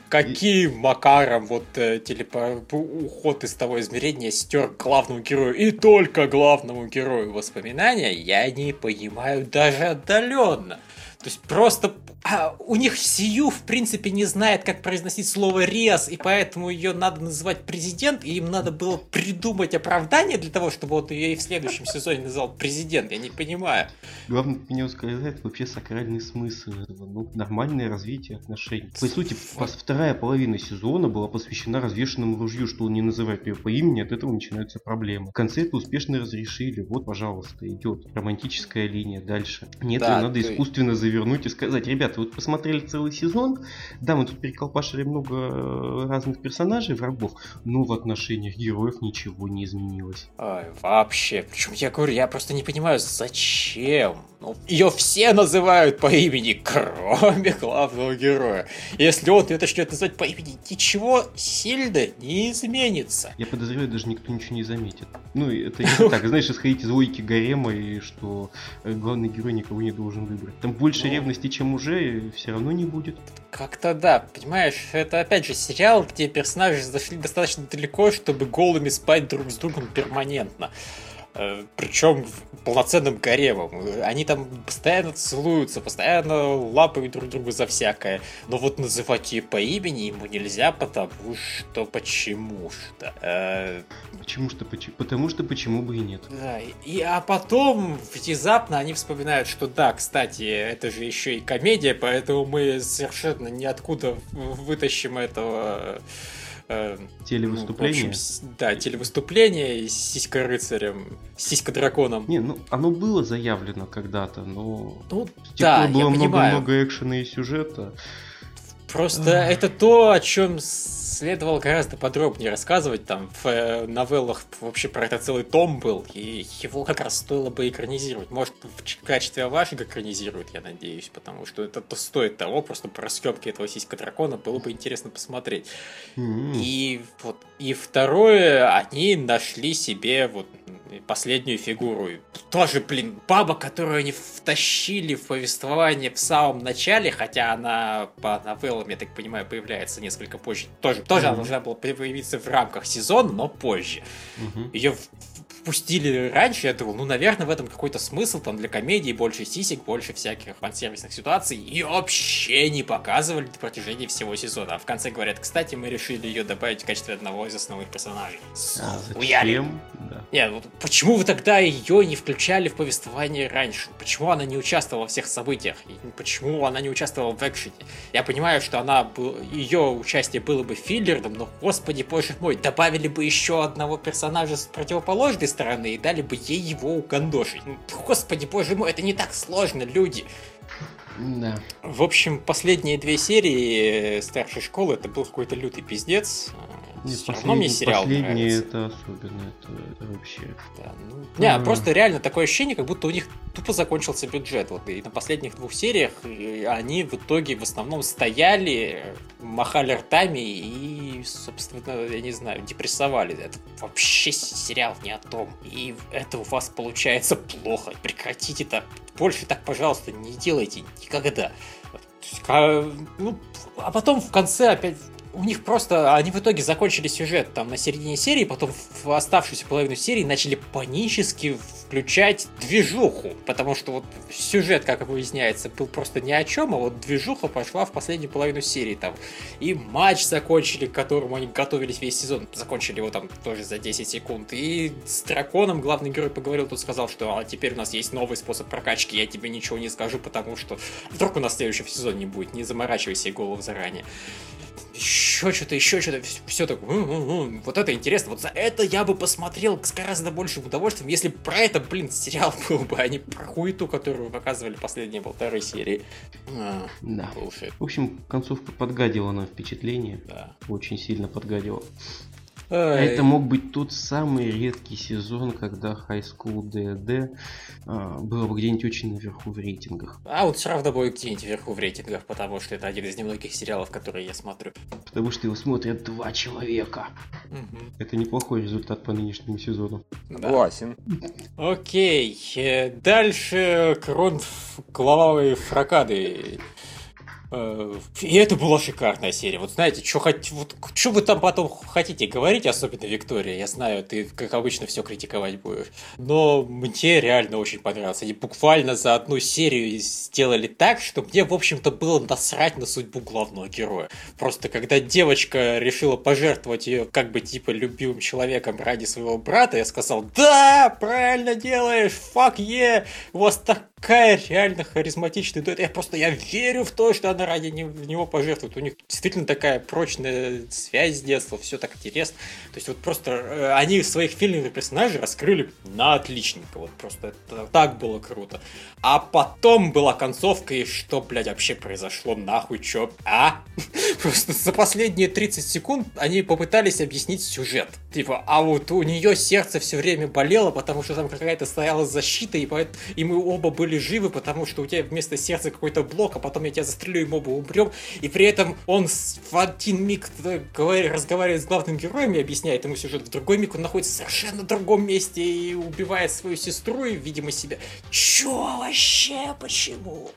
Каким макаром вот э, телепо... уход из того измерения стер главному герою и только главному герою воспоминания, я не понимаю даже отдаленно. То есть просто а, у них Сию, в принципе, не знает, как произносить слово «рез», и поэтому ее надо называть президент, и им надо было придумать оправдание для того, чтобы вот ее и в следующем сезоне назвал президент. Я не понимаю. Главное, меня сказать вообще сакральный смысл этого. Ну, нормальное развитие отношений. По сути, вторая половина сезона была посвящена развешенному ружью, что он не называет ее по имени, от этого начинаются проблемы. В конце это успешно разрешили. Вот, пожалуйста, идет романтическая линия дальше. Нет, да, надо ты... искусственно завернуть и сказать, ребята, вот посмотрели целый сезон, да, мы тут переколпашили много э, разных персонажей, врагов, но в отношениях героев ничего не изменилось. Ой, вообще, причем я говорю, я просто не понимаю, зачем? Ну, ее все называют по имени, кроме главного героя. Если он ее начнет называть по имени, ничего сильно не изменится. Я подозреваю, даже никто ничего не заметит. Ну, это не так, знаешь, исходить из логики Гарема, и что э, главный герой никого не должен выбрать. Там больше ну, ревности, чем уже, все равно не будет. Как-то да, понимаешь, это опять же сериал, где персонажи зашли достаточно далеко, чтобы голыми спать друг с другом перманентно. Э, Причем полноценным гаремом. Они там постоянно целуются, постоянно лапают друг друга за всякое. Но вот называть ее по имени ему нельзя, потому что почему что. Э... Почему что почему? Потому что почему бы и нет. Да, и, а потом внезапно они вспоминают, что да, кстати, это же еще и комедия, поэтому мы совершенно ниоткуда вытащим этого Э, телевыступление? Ну, общем, да, телевыступление с сиська рыцарем, с сиська драконом. Не, ну оно было заявлено когда-то, но ну, да, было много-много экшена и сюжета. Просто это то, о чем следовало гораздо подробнее рассказывать. Там в э, новеллах вообще про это целый том был, и его как раз стоило бы экранизировать. Может, в качестве овашек экранизируют, я надеюсь, потому что это то стоит того, просто по расклепке этого сиська дракона было бы интересно посмотреть. Mm-hmm. И вот и второе, они нашли себе вот последнюю фигуру. Тоже, блин, баба, которую они втащили в повествование в самом начале, хотя она по новеллам, я так понимаю, появляется несколько позже. Тоже, тоже mm-hmm. она должна была появиться в рамках сезона, но позже. Mm-hmm. Ее пустили раньше, я думал, ну, наверное, в этом какой-то смысл, там, для комедии больше сисек, больше всяких фан-сервисных ситуаций, и вообще не показывали на протяжении всего сезона. А в конце говорят, кстати, мы решили ее добавить в качестве одного из основных персонажей. А зачем? Да. Нет, ну, почему вы тогда ее не включали в повествование раньше? Почему она не участвовала во всех событиях? И почему она не участвовала в экшене? Я понимаю, что она был, ее участие было бы филлерным, но, господи, боже мой, добавили бы еще одного персонажа с противоположной стороны и дали бы ей его угандошить. Ну, господи, боже мой, это не так сложно, люди. Да. В общем, последние две серии старшей школы это был какой-то лютый пиздец. Не, Все равно мне сериал последний нравится. это особенно, это, это вообще. Да, ну, не, а... просто реально такое ощущение, как будто у них тупо закончился бюджет. Вот и на последних двух сериях они в итоге в основном стояли, махали ртами и, собственно, я не знаю, депрессовали. Это вообще сериал не о том. И это у вас получается плохо. Прекратите так. Больше так, пожалуйста, не делайте никогда. Ну, а потом в конце опять у них просто, они в итоге закончили сюжет там на середине серии, потом в оставшуюся половину серии начали панически включать движуху, потому что вот сюжет, как выясняется, был просто ни о чем, а вот движуха пошла в последнюю половину серии там. И матч закончили, к которому они готовились весь сезон, закончили его там тоже за 10 секунд. И с драконом главный герой поговорил, тут сказал, что а теперь у нас есть новый способ прокачки, я тебе ничего не скажу, потому что вдруг у нас следующий сезон не будет, не заморачивай себе голову заранее еще что-то, еще что-то, все такое, вот это интересно, вот за это я бы посмотрел с гораздо большим удовольствием, если про это, блин, сериал был бы, а не про хуету, которую показывали последние полторы серии. А, да. Bullshit. В общем, концовка подгадила нам впечатление. Да. Очень сильно подгадила. А это мог быть тот самый редкий сезон, когда High School DD а, было бы где-нибудь очень наверху в рейтингах. А вот все равно будет где-нибудь вверху в рейтингах, потому что это один из немногих сериалов, которые я смотрю. Потому что его смотрят два человека. Угу. Это неплохой результат по нынешнему сезону. Согласен. Да. Окей. Э, дальше Крон Кровавой Фракады. Э, и это была шикарная серия. Вот знаете, что хоть, вот, что вы там потом хотите говорить, особенно Виктория, я знаю, ты, как обычно, все критиковать будешь. Но мне реально очень понравилось. Они буквально за одну серию сделали так, что мне, в общем-то, было насрать на судьбу главного героя. Просто когда девочка решила пожертвовать ее как бы типа любимым человеком ради своего брата, я сказал, да, правильно делаешь, фак е, у вас такая реально харизматичная дуэт. Я просто, я верю в то, что она ради него пожертвует. У них действительно такая прочная связь с детства, все так интересно. То есть вот просто э, они своих фильмовых персонажей раскрыли на отличника. Вот просто это так было круто. А потом была концовка, и что, блядь, вообще произошло? Нахуй, чё? А? Просто за последние 30 секунд они попытались объяснить сюжет. Типа, а вот у нее сердце все время болело, потому что там какая-то стояла защита, и, поэтому, и мы оба были живы, потому что у тебя вместо сердца какой-то блок, а потом я тебя застрелю, и мы оба умрем. И при этом он в один миг говорит, разговаривает с главным героем и объясняет ему сюжет, в другой миг он находится в совершенно другом месте и убивает свою сестру и, видимо, себя. Чё вообще? Почему?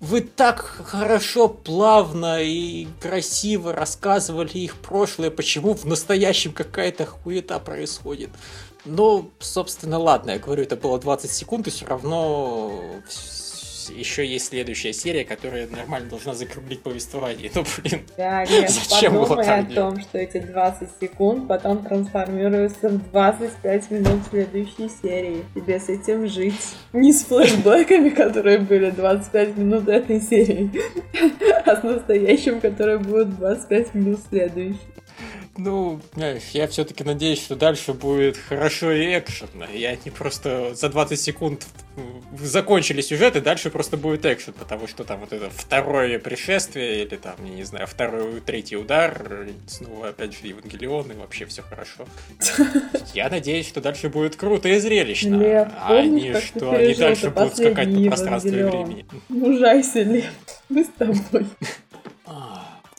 Вы так хорошо, плавно и красиво рассказывали их прошлое, почему в настоящем какая-то хуета происходит? Ну, собственно, ладно, я говорю, это было 20 секунд, и все равно еще есть следующая серия, которая нормально должна закруглить повествование. Ну, блин, да, нет, зачем подумай о том, что эти 20 секунд потом трансформируются в 25 минут следующей серии. Тебе с этим жить. Не с флешбэками, которые были 25 минут этой серии, а с настоящим, который будет 25 минут следующей. Ну, я все-таки надеюсь, что дальше будет хорошо и экшенно. И они просто за 20 секунд закончили сюжет, и дальше просто будет экшен, потому что там вот это второе пришествие, или там, я не знаю, второй, третий удар, снова опять же Евангелион, и вообще все хорошо. Я надеюсь, что дальше будет круто и зрелищно. Лев, а не что они дальше будут скакать по пространству и времени. Ужайся, Лев, мы с тобой.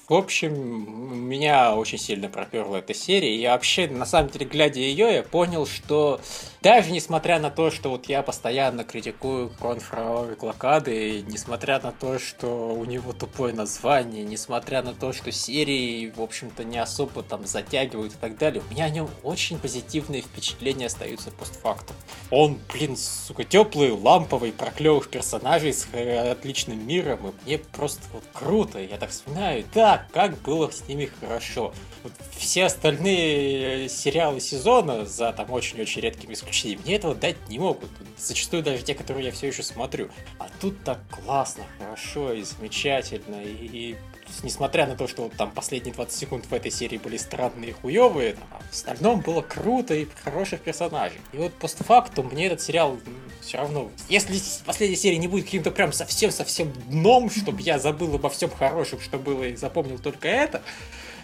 В общем, меня очень сильно проперла эта серия. И вообще, на самом деле, глядя ее, я понял, что даже несмотря на то, что вот я постоянно критикую Кронфрауэр Клокады, несмотря на то, что у него тупое название, несмотря на то, что серии, в общем-то, не особо там затягивают и так далее, у меня о нем очень позитивные впечатления остаются постфактум. Он, блин, сука, теплый, ламповый, про клевых персонажей с отличным миром, и мне просто вот круто. Я так вспоминаю, да, как было с ними хорошо. Вот все остальные сериалы сезона, за там очень-очень редкими исключениями, исключений. Мне этого дать не могут. Зачастую даже те, которые я все еще смотрю. А тут так классно, хорошо и замечательно. И, и несмотря на то, что вот там последние 20 секунд в этой серии были странные и хуевые, а в остальном было круто и хороших персонажей. И вот постфактум мне этот сериал все равно... Если последняя серия не будет каким-то прям совсем-совсем дном, чтобы я забыл обо всем хорошем, что было, и запомнил только это,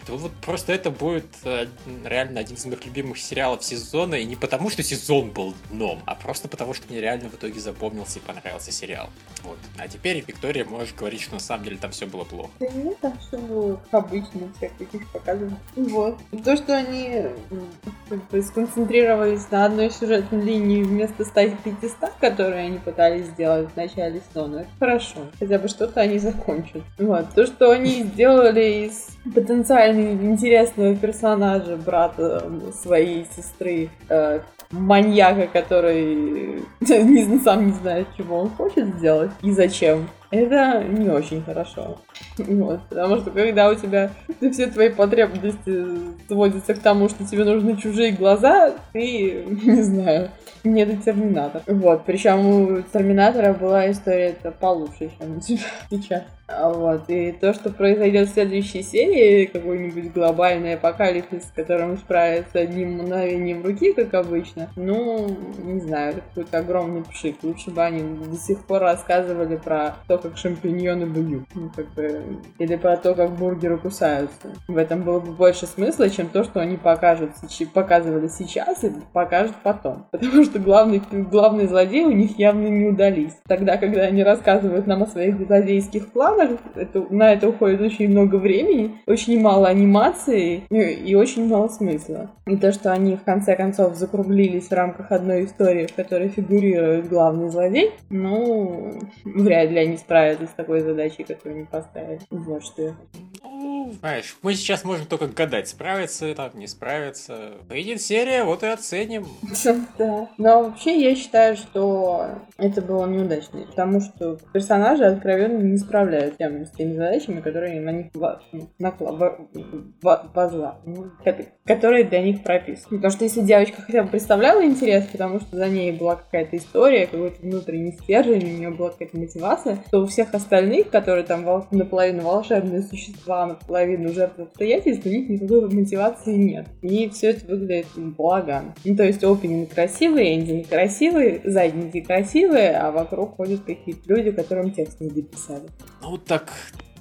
то вот просто это будет э, реально один из моих любимых сериалов сезона, и не потому, что сезон был дном, а просто потому, что мне реально в итоге запомнился и понравился сериал. Вот. А теперь, Виктория, можешь говорить, что на самом деле там все было плохо. Да нет, там все было обычно, всех таких показывали. Вот. То, что они сконцентрировались на одной сюжетной линии вместо 100-500, которые они пытались сделать в начале сезона, это хорошо. Хотя бы что-то они закончат. Вот. То, что они сделали из потенциально интересного персонажа, брата своей сестры, э, маньяка, который сам не знает, чего он хочет сделать и зачем. Это не очень хорошо. Вот, потому что когда у тебя все твои потребности сводятся к тому, что тебе нужны чужие глаза, ты, не знаю, не это Терминатор. Вот, причем у Терминатора была история это получше, чем у тебя сейчас. А вот, и то, что произойдет в следующей серии, какой-нибудь глобальный апокалипсис, с которым справится одним мгновением руки, как обычно, ну, не знаю, какой-то огромный пшик. Лучше бы они до сих пор рассказывали про то, как шампиньоны бьют. Ну, как бы, или про то, как бургеры кусаются. В этом было бы больше смысла, чем то, что они покажут, показывали сейчас и покажут потом. Потому что главный, главный злодей у них явно не удались. Тогда, когда они рассказывают нам о своих злодейских планах, это, на это уходит очень много времени, очень мало анимации и, и очень мало смысла. И то, что они в конце концов закруглились в рамках одной истории, в которой фигурирует главный злодей, ну, вряд ли они справиться с такой задачей, которую они поставили. Вот что я ну, знаешь, мы сейчас можем только гадать, справится там, не справится. Выйдет серия, вот и оценим. Да. Но вообще я считаю, что это было неудачно, потому что персонажи откровенно не справляются с теми задачами, которые на них возла, ну, которые для них прописаны. Потому что если девочка хотя бы представляла интерес, потому что за ней была какая-то история, какой-то внутренний стержень, у нее была какая-то мотивация, то у всех остальных, которые там наполовину волшебные существа, наполовину жертвы обстоятельств, у них никакой мотивации нет. И все это выглядит благо. Ну, то есть опенинг красивый, эндинг красивый, задники красивые, а вокруг ходят какие-то люди, которым текст не дописали. Ну так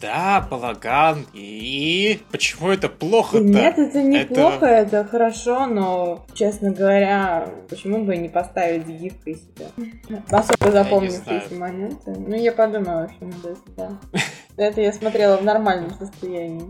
да, балаган. И почему это плохо-то? Нет, это не это... плохо, это хорошо, но, честно говоря, почему бы не поставить гифкой себя? Особо запомнившиеся моменты. Ну, я подумала, что надо да. Это я смотрела в нормальном состоянии.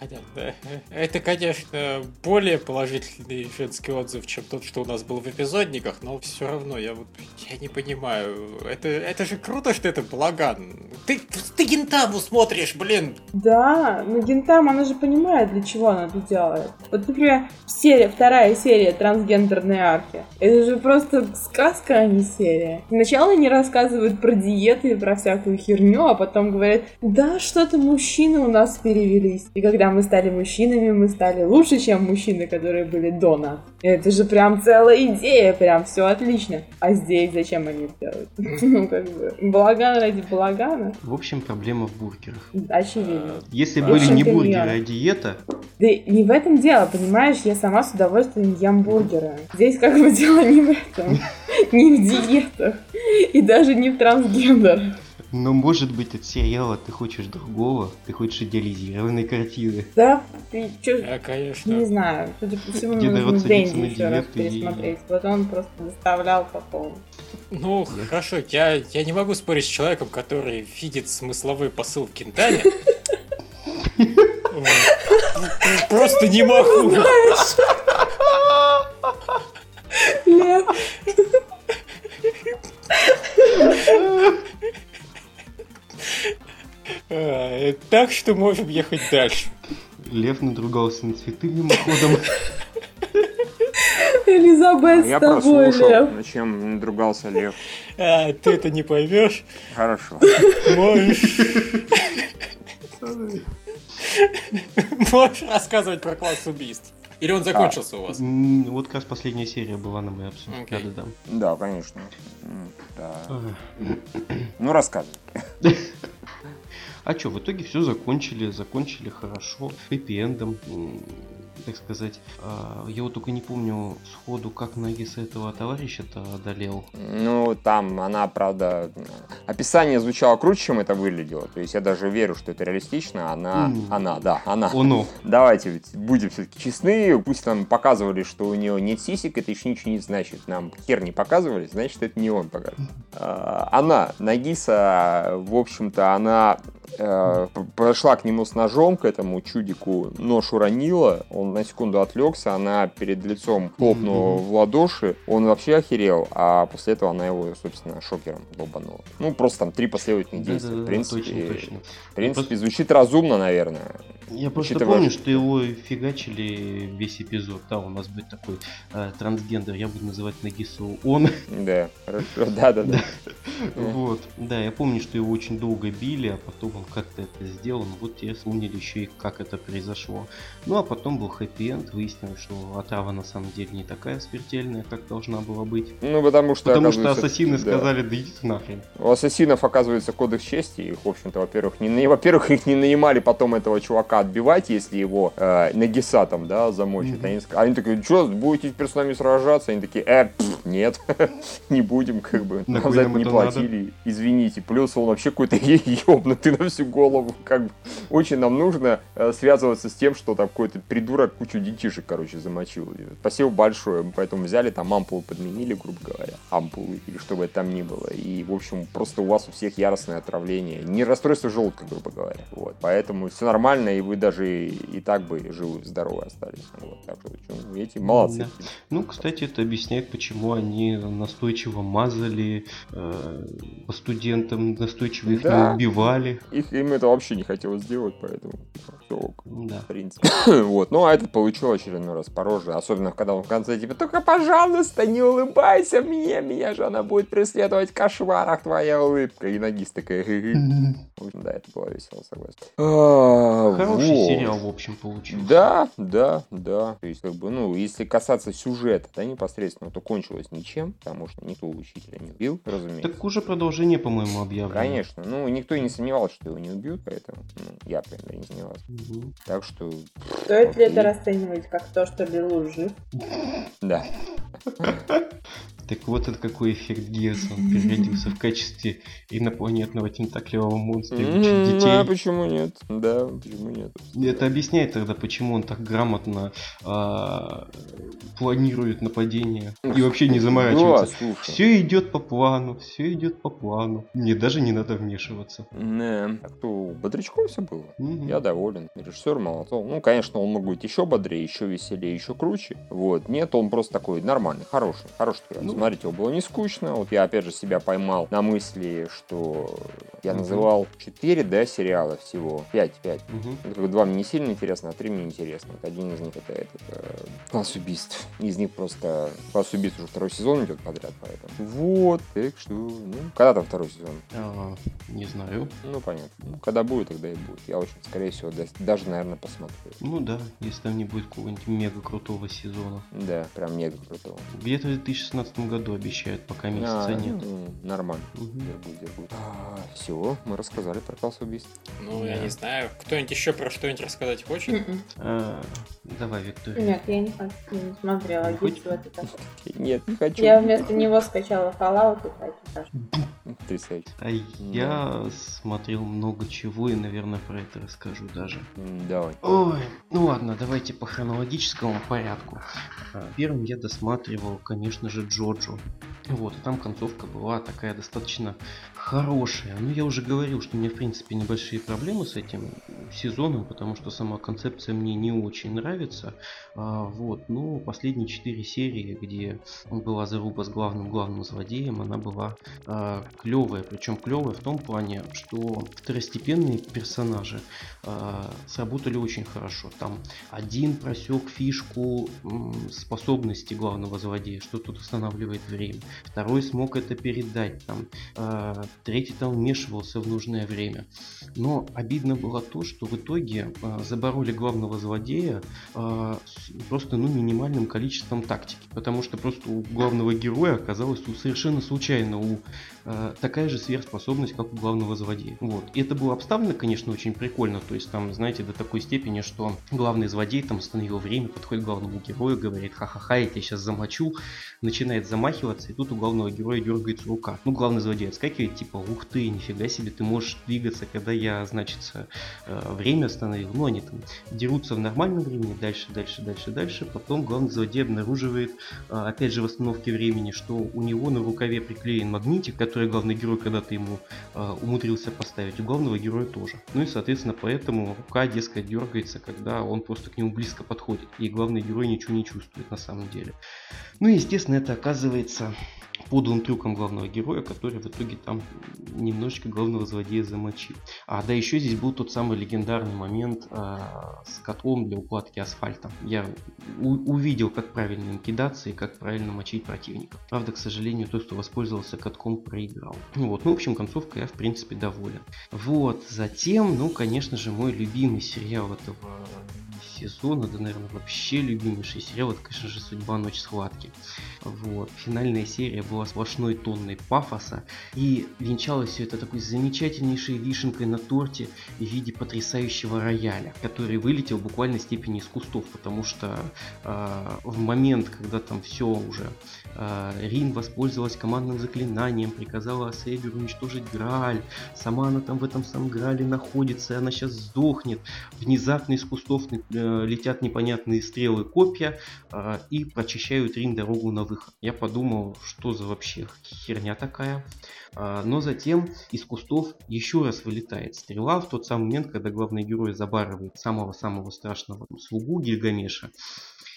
Понятно. Это, конечно, более положительный женский отзыв, чем тот, что у нас был в эпизодниках, но все равно я вот я не понимаю. Это, это же круто, что это балаган. Ты, ты Гентаму смотришь, блин. Да, но Гентам, она же понимает, для чего она это делает. Вот, например, серия, вторая серия трансгендерной арки. Это же просто сказка, а не серия. Сначала они рассказывают про диеты и про всякую херню, а потом говорят, да, что-то мужчины у нас перевелись. И когда мы стали мужчинами, мы стали лучше, чем мужчины, которые были до нас. Это же прям целая идея, прям все отлично. А здесь зачем они делают? Ну, как бы, балаган ради балагана. В общем, проблема в бургерах. Очевидно. Если были не бургеры, а диета... Да не в этом дело, понимаешь? Я сама с удовольствием ем бургеры. Здесь как бы дело не в этом. Не в диетах. И даже не в трансгендерах. Но может быть от сериала ты хочешь другого, ты хочешь идеализированной картины. Да, ты чё, да, конечно. Не знаю, судя по всему, Где нужно Дэнди еще раз пересмотреть. И... Вот он просто заставлял по полной. Ну, да. хорошо, я, я не могу спорить с человеком, который видит смысловой посыл в Кентане. Просто не могу. Лев. А, так что можем ехать дальше. Лев надругался на цветы мимоходом. Элизабет, Я прослушал, Лев. на чем надругался Лев. А, ты это не поймешь. Хорошо. Можешь... Можешь рассказывать про класс убийств. Или он закончился а, у вас? Вот как раз последняя серия была на моей обсудке. Okay. Да, да. да, конечно. Да. Ну, рассказывай. А что, в итоге все закончили, закончили хорошо, хэппи-эндом так сказать. А, я вот только не помню сходу, как Нагиса этого товарища-то одолел. Ну, там она, правда, описание звучало круче, чем это выглядело. То есть я даже верю, что это реалистично. Она, mm. она, да, она. Оно. Давайте будем все-таки честны. Пусть нам показывали, что у нее нет сисек, это еще ничего не значит. Нам хер не показывали, значит, это не он показывает. А, она, Нагиса, в общем-то, она э, пошла к нему с ножом, к этому чудику, нож уронила, он на секунду отвлекся, она перед лицом хлопнула mm-hmm. в ладоши, он вообще охерел, а после этого она его, собственно, шокером долбанула. Ну, просто там три последовательных действия. Да, в принципе, точно, точно. В принципе, звучит разумно, наверное. Я просто Учитывая... помню, что его фигачили весь эпизод. Да, у нас будет такой э, трансгендер, я буду называть Нагису он. Да, хорошо, да-да-да. Вот, да, я помню, что его очень долго били, а потом он как-то это сделал. Ну вот тебе вспомнили еще и как это произошло. Ну а потом был хэппи-энд, выяснилось, что отрава на самом деле не такая смертельная, как должна была быть. Ну потому что... Потому что ассасины сказали, да идите нахрен. У ассасинов оказывается кодекс чести, их, в общем-то, во-первых, не, во-первых, их не нанимали потом этого чувака отбивать, если его э, Нагиса там, да, замочит. Mm-hmm. Они, они такие, что, будете теперь с нами сражаться? Они такие, э, пфф, нет, не будем, как бы, нам за это не платили, надо? извините. Плюс он вообще какой-то ебнутый всю голову, как бы. Очень нам нужно э, связываться с тем, что там какой-то придурок кучу детишек, короче, замочил. Спасибо большое, поэтому взяли там ампулы, подменили, грубо говоря, ампулы, или что бы это там ни было. И, в общем, просто у вас у всех яростное отравление. Не расстройство желудка, грубо говоря. Вот, поэтому все нормально, и вы даже и так бы живы, здоровы остались. Вот, так что, эти молодцы. Да. Ну, кстати, это объясняет, почему они настойчиво мазали э, по студентам, настойчиво их да. не убивали. Их, им это вообще не хотелось сделать, поэтому все ок. Да. В принципе. вот. Ну, а этот получил очередной раз по роже. Особенно, когда он в конце типа, только, пожалуйста, не улыбайся мне, меня же она будет преследовать в кошмарах, твоя улыбка. И ногис такая. Да, это было весело, согласен. А, Хороший сериал, в общем, получился. Да, да, да. То есть, как бы, ну, если касаться сюжета, да, непосредственно, то кончилось ничем, потому что никто учителя не убил, разумеется. Так уже продолжение, по-моему, объявлено. Конечно. Ну, никто и не сомневался, что его не убьют, поэтому, ну, я, по крайней мере, не сомневался. Угу. Так что... Стоит ли это расценивать как то, что Белу жив? Да. Так вот это какой эффект Гиас. Он переродился в качестве инопланетного тентаклевого монстра и учит детей. А почему нет? Да, почему нет? Это объясняет тогда, почему он так грамотно а, планирует нападение и вообще не заморачивается. Да, все идет по плану, все идет по плану. Мне даже не надо вмешиваться. Не, а кто бодрячком все было? Угу. Я доволен. Режиссер молодцом. Ну, конечно, он мог быть еще бодрее, еще веселее, еще круче. Вот. Нет, он просто такой нормальный, хороший, хороший. Ну, смотрите, его было не скучно. Вот я опять же себя поймал на мысли, что я угу. называл 4, да, сериала всего. 5, 5. Угу. Это как два мне не сильно интересно, а три мне интересно. Вот один из них это этот э, класс убийств. Из них просто класс убийств уже второй сезон идет подряд, поэтому. Вот, так что, ну, когда там второй сезон? А, не знаю. Ну, понятно. Ну, когда будет, тогда и будет. Я очень, скорее всего, даже, наверное, посмотрю. Ну да, если там не будет какого-нибудь мега крутого сезона. Да, прям мега крутого. Где-то в 2016 году обещают, пока месяца а, нет. Нормально. Угу. Дергут, дергут. А, все, мы рассказали про класс убийств. Ну, да. я не знаю. Кто-нибудь еще про что-нибудь рассказать хочет? М-м. А, давай, Виктория. Нет, я не, не смотрела. Не Есть Нет, не хочу. Я вместо него скачала Fallout и так. Потрясающе. А я смотрел много чего и, наверное, про это расскажу даже. Давай. Ой, ну ладно, давайте по хронологическому порядку. А, первым я досматривал, конечно же, Джоджо. Вот, и там концовка была такая достаточно хорошая. Ну, я уже говорил, что у меня, в принципе, небольшие проблемы с этим сезоном, потому что сама концепция мне не очень нравится. А, вот, но последние четыре серии, где была заруба с главным главным злодеем, она была а, клевая. Причем клевая в том плане, что второстепенные персонажи а, сработали очень хорошо. Там один просек фишку способности главного злодея, что тут останавливает время. Второй смог это передать. Там, э, третий там вмешивался в нужное время. Но обидно было то, что в итоге э, забороли главного злодея э, просто ну, минимальным количеством тактики. Потому что просто у главного героя оказалось совершенно случайно у э, такая же сверхспособность, как у главного злодея. Вот. И это было обставлено, конечно, очень прикольно. То есть там, знаете, до такой степени, что главный злодей там остановил время, подходит к главному герою, говорит, ха-ха-ха, я тебя сейчас замочу, начинает замахиваться, и тут у главного героя дергается рука. Ну, главный злодей отскакивает, типа, ух ты, нифига себе, ты можешь двигаться, когда я, значит, э, время остановил. Ну, они там дерутся в нормальном времени, дальше, дальше, дальше, дальше. Потом главный злодей обнаруживает, э, опять же, в остановке времени, что у него на рукаве приклеен магнитик, который главный герой когда-то ему э, умудрился поставить. У главного героя тоже. Ну и, соответственно, поэтому рука, дескать, дергается, когда он просто к нему близко подходит. И главный герой ничего не чувствует на самом деле. Ну и, естественно, это оказывается подлым трюком главного героя, который в итоге там немножечко главного злодея замочил. А да, еще здесь был тот самый легендарный момент э, с котлом для укладки асфальта. Я увидел, как правильно им кидаться и как правильно мочить противника. Правда, к сожалению, тот, кто воспользовался катком, проиграл. Ну вот, ну, в общем, концовка я, в принципе, доволен. Вот, затем, ну, конечно же, мой любимый сериал этого сезона, да, наверное, вообще любимейший сериал, это, конечно же, «Судьба. Ночь схватки». Вот. Финальная серия была сплошной тонной пафоса, и венчалось все это такой замечательнейшей вишенкой на торте в виде потрясающего рояля, который вылетел буквально степени из кустов, потому что э, в момент, когда там все уже Рин воспользовалась командным заклинанием, приказала Асейберу уничтожить Грааль, сама она там в этом самом Граале находится, и она сейчас сдохнет, внезапно из кустов э, летят непонятные стрелы копья э, и прочищают Рин дорогу на выход. Я подумал, что за вообще херня такая. Э, но затем из кустов еще раз вылетает стрела в тот самый момент, когда главный герой забарывает самого-самого страшного слугу Гильгамеша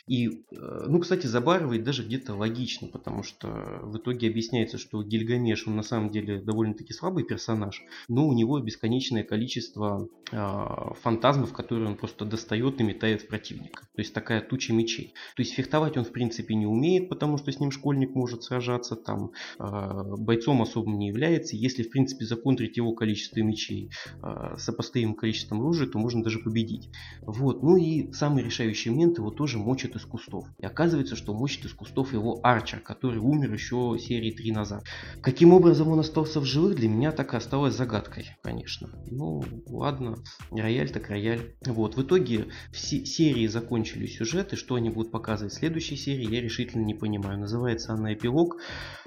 И, э, ну, кстати, забарывает даже где-то логично, потому что в итоге объясняется, что Гильгамеш, он на самом деле довольно-таки слабый персонаж, но у него бесконечное количество э, фантазмов, которые он просто достает и метает в противника. То есть такая туча мечей. То есть фехтовать он в принципе не умеет, потому что с ним школьник может сражаться, там э, бойцом особо не является. Если в принципе законтрить его количество мечей э, сопоставимым количеством оружия, то можно даже победить. Вот. Ну и самый решающий момент его тоже мочит из кустов. И оказывается, что мочит из кустов его Арчер, который умер еще серии 3 назад. Каким образом он остался в живых, для меня так и осталось загадкой, конечно. Ну, ладно, рояль так рояль. Вот, в итоге все серии закончили сюжеты, что они будут показывать в следующей серии, я решительно не понимаю. Называется она «Эпилог»,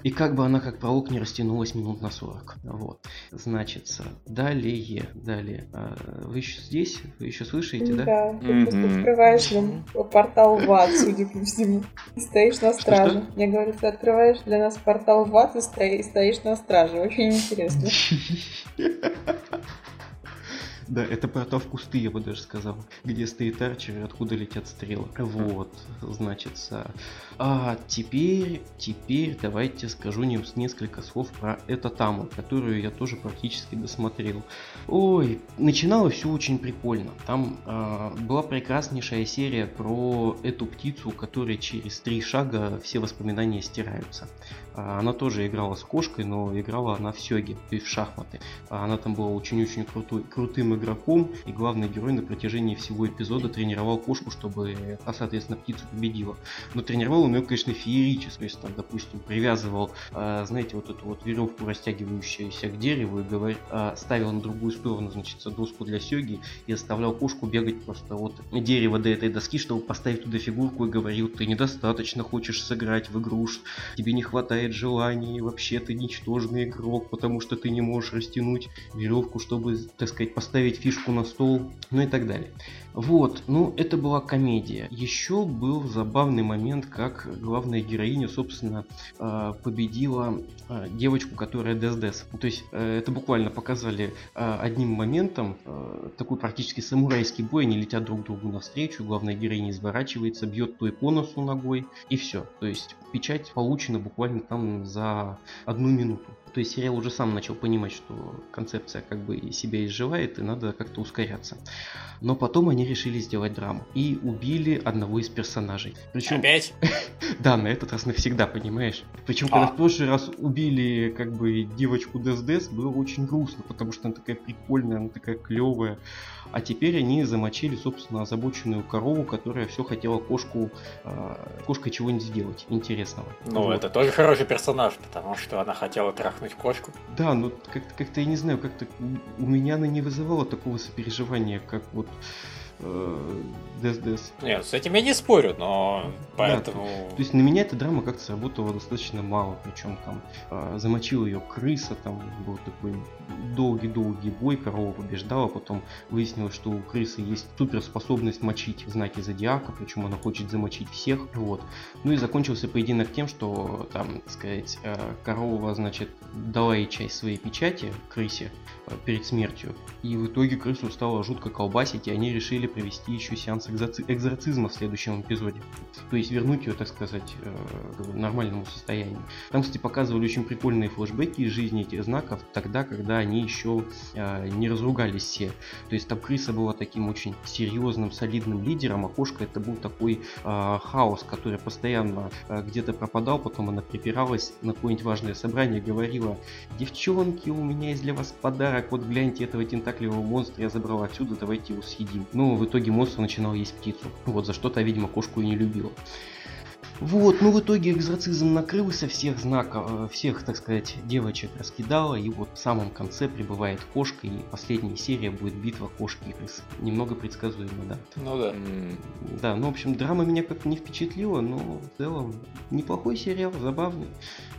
и как бы она как пролог не растянулась минут на 40. Вот, значится, далее, далее. А, вы еще здесь? Вы еще слышите, да? Да, ты mm-hmm. просто открываешь нам портал в ад, судя по всему. Стоишь на страже. Я говорю, ты открываешь для нас портал в ад и стоишь на страже. Очень интересно. Да, это портал в кусты, я бы даже сказал, где стоит арчер и откуда летят стрелы. Вот, значит, а теперь, теперь давайте скажу несколько слов про это таму, которую я тоже практически досмотрел. Ой, начиналось все очень прикольно. Там а, была прекраснейшая серия про эту птицу, у которой через три шага все воспоминания стираются. А, она тоже играла с кошкой, но играла она в то есть в шахматы. А, она там была очень-очень крутой, крутым игроком, и главный герой на протяжении всего эпизода тренировал кошку, чтобы а, соответственно, птицу победила. Но тренировал он ее, конечно, феерически. То есть, там, допустим, привязывал, знаете, вот эту вот веревку, растягивающуюся к дереву, и говор... ставил на другую сторону, значит, доску для сёги, и оставлял кошку бегать просто вот дерево до этой доски, чтобы поставить туда фигурку, и говорил, ты недостаточно хочешь сыграть в игру, тебе не хватает хватает желаний, вообще ты ничтожный игрок, потому что ты не можешь растянуть веревку, чтобы, так сказать, поставить фишку на стол, ну и так далее. Вот, ну это была комедия. Еще был забавный момент, как главная героиня, собственно, а, победила а, девочку, которая Дес-Дес. То есть э, это буквально показали одним моментом, такой практически самурайский бой, они летят друг другу навстречу, главная героиня изворачивается, бьет той по носу ногой, и все. То есть печать получена буквально там за одну минуту. То есть сериал уже сам начал понимать, что концепция как бы себя изживает и надо как-то ускоряться. Но потом они решили сделать драму и убили одного из персонажей. Причем... Опять? да, на этот раз навсегда, понимаешь? Причем, когда а. в прошлый раз убили как бы девочку Дес-Дес, было очень грустно, потому что она такая прикольная, она такая клевая. А теперь они замочили, собственно, озабоченную корову, которая все хотела кошку, э, кошкой чего-нибудь сделать интересного. Ну, вот. это тоже хороший персонаж, потому что она хотела трахнуть кошку. Да, ну как-то, как я не знаю, как-то у меня она не вызывала такого сопереживания, как вот Дес-Дес. Нет, с этим я не спорю, но поэтому... Да, то, то есть на меня эта драма как-то сработала достаточно мало, причем там э, замочил ее крыса, там был такой долгий-долгий бой, корова побеждала, потом выяснилось, что у крысы есть суперспособность мочить знаки зодиака, причем она хочет замочить всех, вот. Ну и закончился поединок тем, что там, так сказать, э, корова, значит, дала ей часть своей печати крысе перед смертью, и в итоге крысу стало жутко колбасить, и они решили провести еще сеанс экзорцизма в следующем эпизоде. То есть вернуть ее, так сказать, э, к нормальному состоянию. Там, кстати, показывали очень прикольные флешбеки из жизни этих знаков, тогда, когда они еще э, не разругались все. То есть там крыса была таким очень серьезным, солидным лидером, а кошка это был такой э, хаос, который постоянно где-то пропадал, потом она припиралась на какое-нибудь важное собрание, говорила, девчонки, у меня есть для вас подарок, вот гляньте этого тентакливого монстра я забрала отсюда, давайте его съедим. Ну, в итоге монстр начинал есть птицу. Вот за что-то, видимо, кошку и не любил. Вот, ну в итоге экзорцизм накрылся, всех знаков, э, всех, так сказать, девочек раскидала, и вот в самом конце прибывает кошка, и последняя серия будет битва кошки и крысы. Немного предсказуемо, да. Ну да. Да, ну в общем, драма меня как-то не впечатлила, но в целом неплохой сериал, забавный.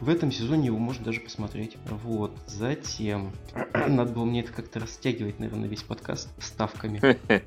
В этом сезоне его можно даже посмотреть. Вот, затем, надо было мне это как-то растягивать, наверное, весь подкаст ставками.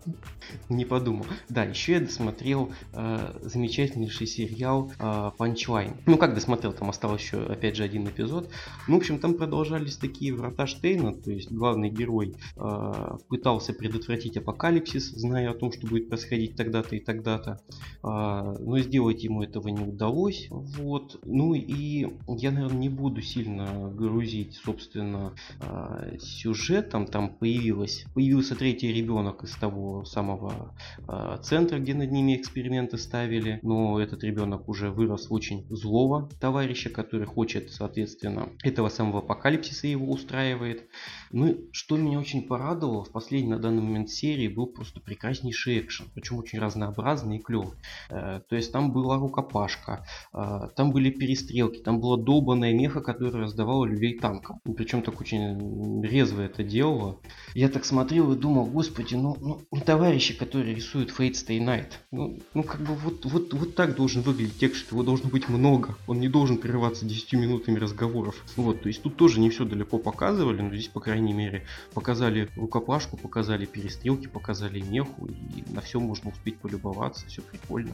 Не подумал. Да, еще я досмотрел э, замечательнейший сериал э, Панчлайн. Ну как досмотрел, там осталось еще опять же один эпизод. Ну, в общем, там продолжались такие врата Штейна, то есть главный герой э, пытался предотвратить апокалипсис, зная о том, что будет происходить тогда-то и тогда-то. Э, но сделать ему этого не удалось. Вот. Ну и я, наверное, не буду сильно грузить, собственно, э, сюжетом. Там появилось, появился третий ребенок из того самого э, центра, где над ними эксперименты ставили. Но этот ребенок уже вырос очень злого товарища, который хочет, соответственно, этого самого апокалипсиса его устраивает. Ну, что меня очень порадовало в последней на данный момент серии был просто прекраснейший экшен, причем очень разнообразный и клевый. Э, то есть там была рукопашка, э, там были перестрелки, там была долбанная меха, которая раздавала людей танком. Причем так очень резво это делала. Я так смотрел и думал, господи, ну, ну, ну товарищи, которые рисуют Fate Stay Night, ну, ну как бы вот, вот, вот так должен выглядеть текст, его должно быть много. Он не должен прерываться 10 минутами разговоров. Вот, то есть тут тоже не все далеко показывали, но здесь, по крайней мере, показали рукопашку, показали перестрелки, показали меху, и на все можно успеть полюбоваться, все прикольно.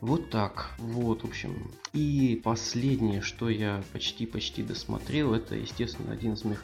Вот так, вот, в общем. И последнее, что я почти-почти досмотрел, это, естественно, один из моих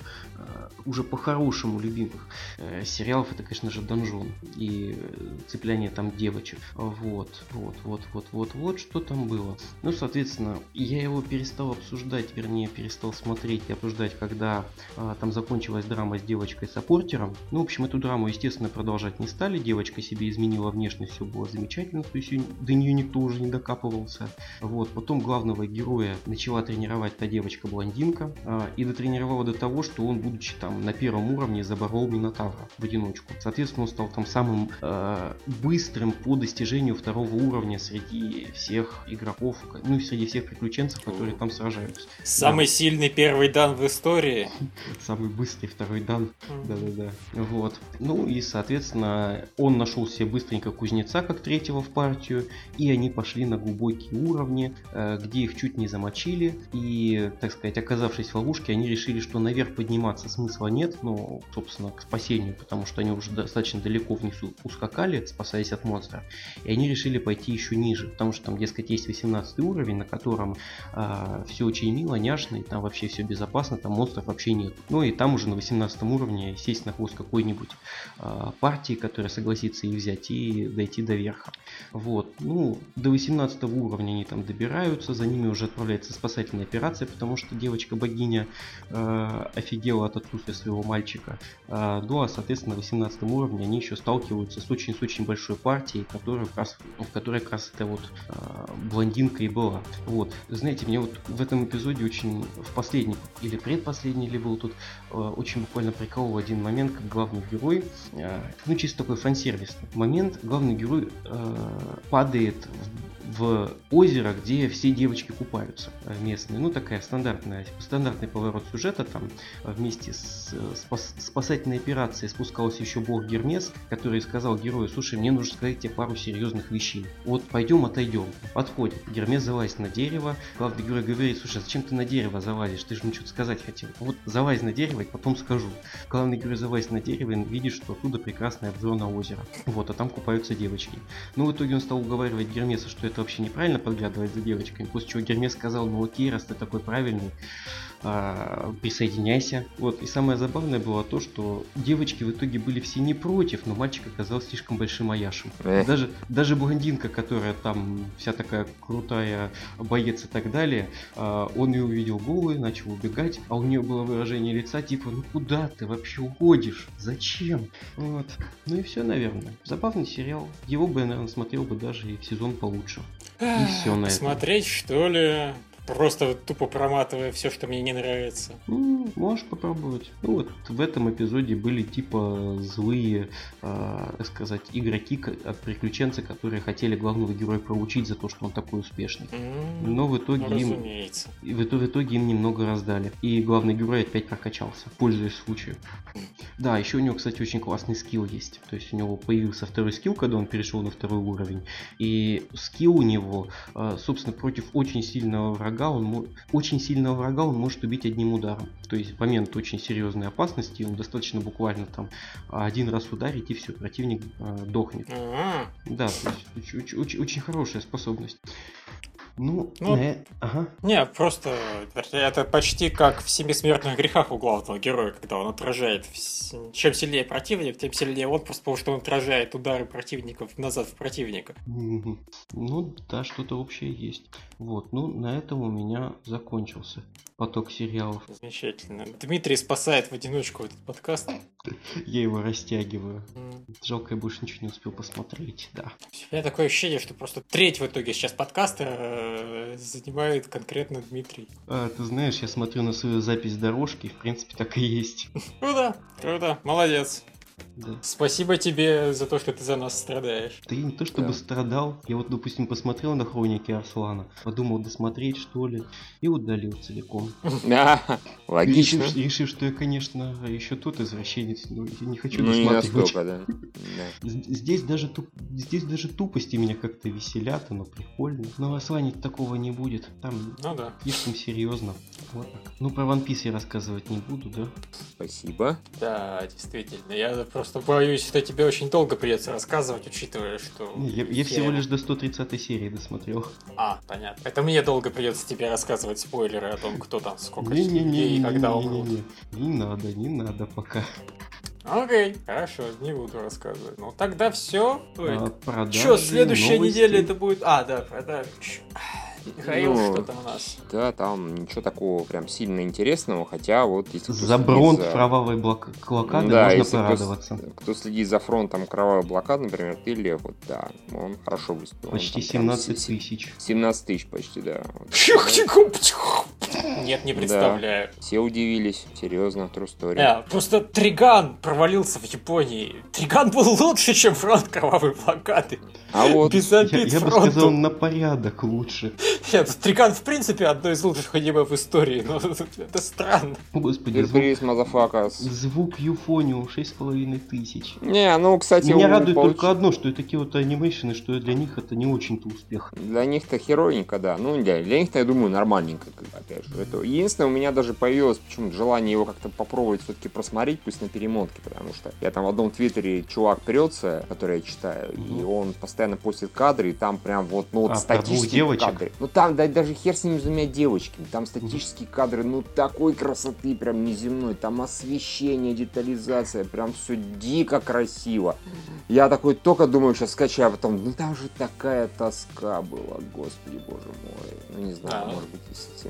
уже по-хорошему любимых э, сериалов, это, конечно же, Донжон и э, цепляние там девочек. Вот, вот, вот, вот, вот, вот, что там было. Ну, соответственно, я его перестал обсуждать, вернее, перестал смотреть и обсуждать, когда э, там закончилась драма с девочкой-саппортером. Ну, в общем, эту драму, естественно, продолжать не стали. Девочка себе изменила внешность, все было замечательно, то есть до нее никто уже не докапывался. Вот, потом главного героя начала тренировать та девочка-блондинка э, и дотренировала до того, что он, будучи там на первом уровне, заборол Минотавра в одиночку. Соответственно, он стал там самым э, быстрым по достижению второго уровня среди всех игроков, ну и среди всех приключенцев, которые там сражаются. Самый да. сильный первый дан в истории. Самый быстрый второй дан. Да-да-да. Вот. Ну и, соответственно, он нашел себе быстренько кузнеца как третьего в партию, и они пошли на глубокие уровни, э, где их чуть не замочили, и, так сказать, оказавшись в ловушке, они решили, что наверх подниматься смысла нет, ну, собственно, к спасению, потому что они уже достаточно далеко внизу ускакали, спасаясь от монстра, и они решили пойти еще ниже, потому что там, дескать, есть 18 уровень, на котором э, а, все очень мило, няшно, и там вообще все безопасно, там монстров вообще нет. Ну и там уже на 18 уровне сесть на хвост какой-нибудь э, партии, которая согласится их взять, и дойти до верха. Вот, ну, до 18 уровня они там добираются, за ними уже отправляется спасательная операция, потому что девочка-богиня э, офигела от отсутствия своего мальчика. Э, ну а соответственно на 18 уровне они еще сталкиваются с очень с очень большой партией, которая как раз, в которой как раз эта вот э, блондинка и была. Вот, знаете, мне вот в этом эпизоде очень в последний или предпоследний ли был тут очень буквально приколол один момент, как главный герой, ну чисто такой фан-сервисный момент, главный герой падает в в озеро, где все девочки купаются э, местные. Ну, такая стандартная, стандартный поворот сюжета. Там э, вместе с э, спас, спасательной операцией спускался еще бог Гермес, который сказал герою, слушай, мне нужно сказать тебе пару серьезных вещей. Вот пойдем, отойдем. Подходит. Гермес залазит на дерево. Главный герой говорит, слушай, зачем ты на дерево залазишь? Ты же мне что-то сказать хотел. Вот залазь на дерево и потом скажу. Главный герой залазит на дерево и видит, что оттуда прекрасный обзор на озеро. Вот, а там купаются девочки. Ну, в итоге он стал уговаривать Гермеса, что это вообще неправильно подглядывать за девочками. После чего Гермес сказал, ну окей, раз ты такой правильный, а, присоединяйся. Вот. И самое забавное было то, что девочки в итоге были все не против, но мальчик оказался слишком большим аяшем. Даже, даже блондинка, которая там вся такая крутая боец и так далее, а, он ее увидел голый, начал убегать, а у нее было выражение лица типа, ну куда ты вообще уходишь? Зачем? Вот. Ну и все, наверное. Забавный сериал. Его бы я, наверное, смотрел бы даже и в сезон получше. И все на этом. Смотреть, что ли? Просто тупо проматывая все, что мне не нравится. Ну, можешь попробовать. Ну вот в этом эпизоде были типа злые, э, сказать, игроки от приключенца, которые хотели главного героя проучить за то, что он такой успешный. Mm, Но в итоге ну, им в, в итоге им немного раздали. И главный герой опять прокачался, пользуясь случаем. Да, еще у него, кстати, очень классный скилл есть. То есть у него появился второй скилл, когда он перешел на второй уровень. И скилл у него, э, собственно, против очень сильного врага врага он очень сильного врага он может убить одним ударом. То есть в момент очень серьезной опасности ему достаточно буквально там один раз ударить и все, противник э, дохнет. Mm-hmm. Да, очень, очень, очень хорошая способность. Ну, ну не, ага. не, просто это почти как в «Семи смертных грехах» у главного героя, когда он отражает. Чем сильнее противник, тем сильнее он, просто потому что он отражает удары противников назад в противника. Ну, да, что-то общее есть. Вот, ну, на этом у меня закончился поток сериалов. Замечательно. Дмитрий спасает в одиночку этот подкаст. Я его растягиваю. Жалко, я больше ничего не успел посмотреть, да. У меня такое ощущение, что просто треть в итоге сейчас подкаста э, занимает конкретно Дмитрий. А, ты знаешь, я смотрю на свою запись дорожки, в принципе, так и есть. Круто, круто, молодец. Да. Спасибо тебе за то, что ты за нас страдаешь. Ты не то чтобы да. страдал. Я вот, допустим, посмотрел на хроники Арслана, подумал досмотреть, что ли, и удалил целиком. Да, логично. Решив, что я, конечно, еще тот извращенец, но я не хочу ну, досматривать. Не да. Здесь даже здесь даже тупости меня как-то веселят, оно прикольно. Но в Арслане такого не будет. Там ну, да. слишком серьезно. Вот так. Ну, про One Piece я рассказывать не буду, да? Спасибо. Да, действительно. Я просто боюсь, что тебе очень долго придется рассказывать, учитывая, что... Я, я всего лишь до 130 серии досмотрел. А, понятно. Это мне долго придется тебе рассказывать спойлеры о том, кто там, сколько не, не, не, и когда умрут. Не, не, не надо, не надо пока. Окей, хорошо, не буду рассказывать. Ну тогда все. А, Что, следующая новости. неделя это будет. А, да, продажи. Михаил, ну, что там у нас? Да, там ничего такого прям сильно интересного, хотя вот если За бронт за... кровавой блок... блокады да, можно если порадоваться. Кто, кто следит за фронтом кровавой блокады, например, ты Лев, вот да, он хорошо выступил. Почти 17 тысяч. 17 тысяч почти, да. Нет, не представляю. Да. Все удивились, серьезно, true story. Да, просто Триган провалился в Японии. Триган был лучше, чем фронт кровавой блокады. А вот Без я, я бы сказал на порядок лучше. Нет, Триган в принципе одно из лучших аниме в истории, но это странно. Господи, звук, звук Юфонио 6,5 тысяч. Не, ну, кстати... Меня радует получ... только одно, что такие вот анимейшены, что для них это не очень-то успех. Для них-то херовенько, да. Ну, для, для них-то, я думаю, нормальненько, опять же. Это... Единственное, у меня даже появилось почему-то желание его как-то попробовать все-таки просмотреть, пусть на перемотке, потому что я там в одном твиттере чувак прется, который я читаю, mm-hmm. и он постоянно постит кадры, и там прям вот, ну, вот а, статические кадры. Ну, там да, даже хер с ними с двумя девочками. Там статические кадры, ну такой красоты прям неземной. Там освещение, детализация, прям все дико красиво. Я такой только думаю, сейчас скачаю, а потом, ну там же такая тоска была, господи, боже мой. Ну не знаю, да. может быть, если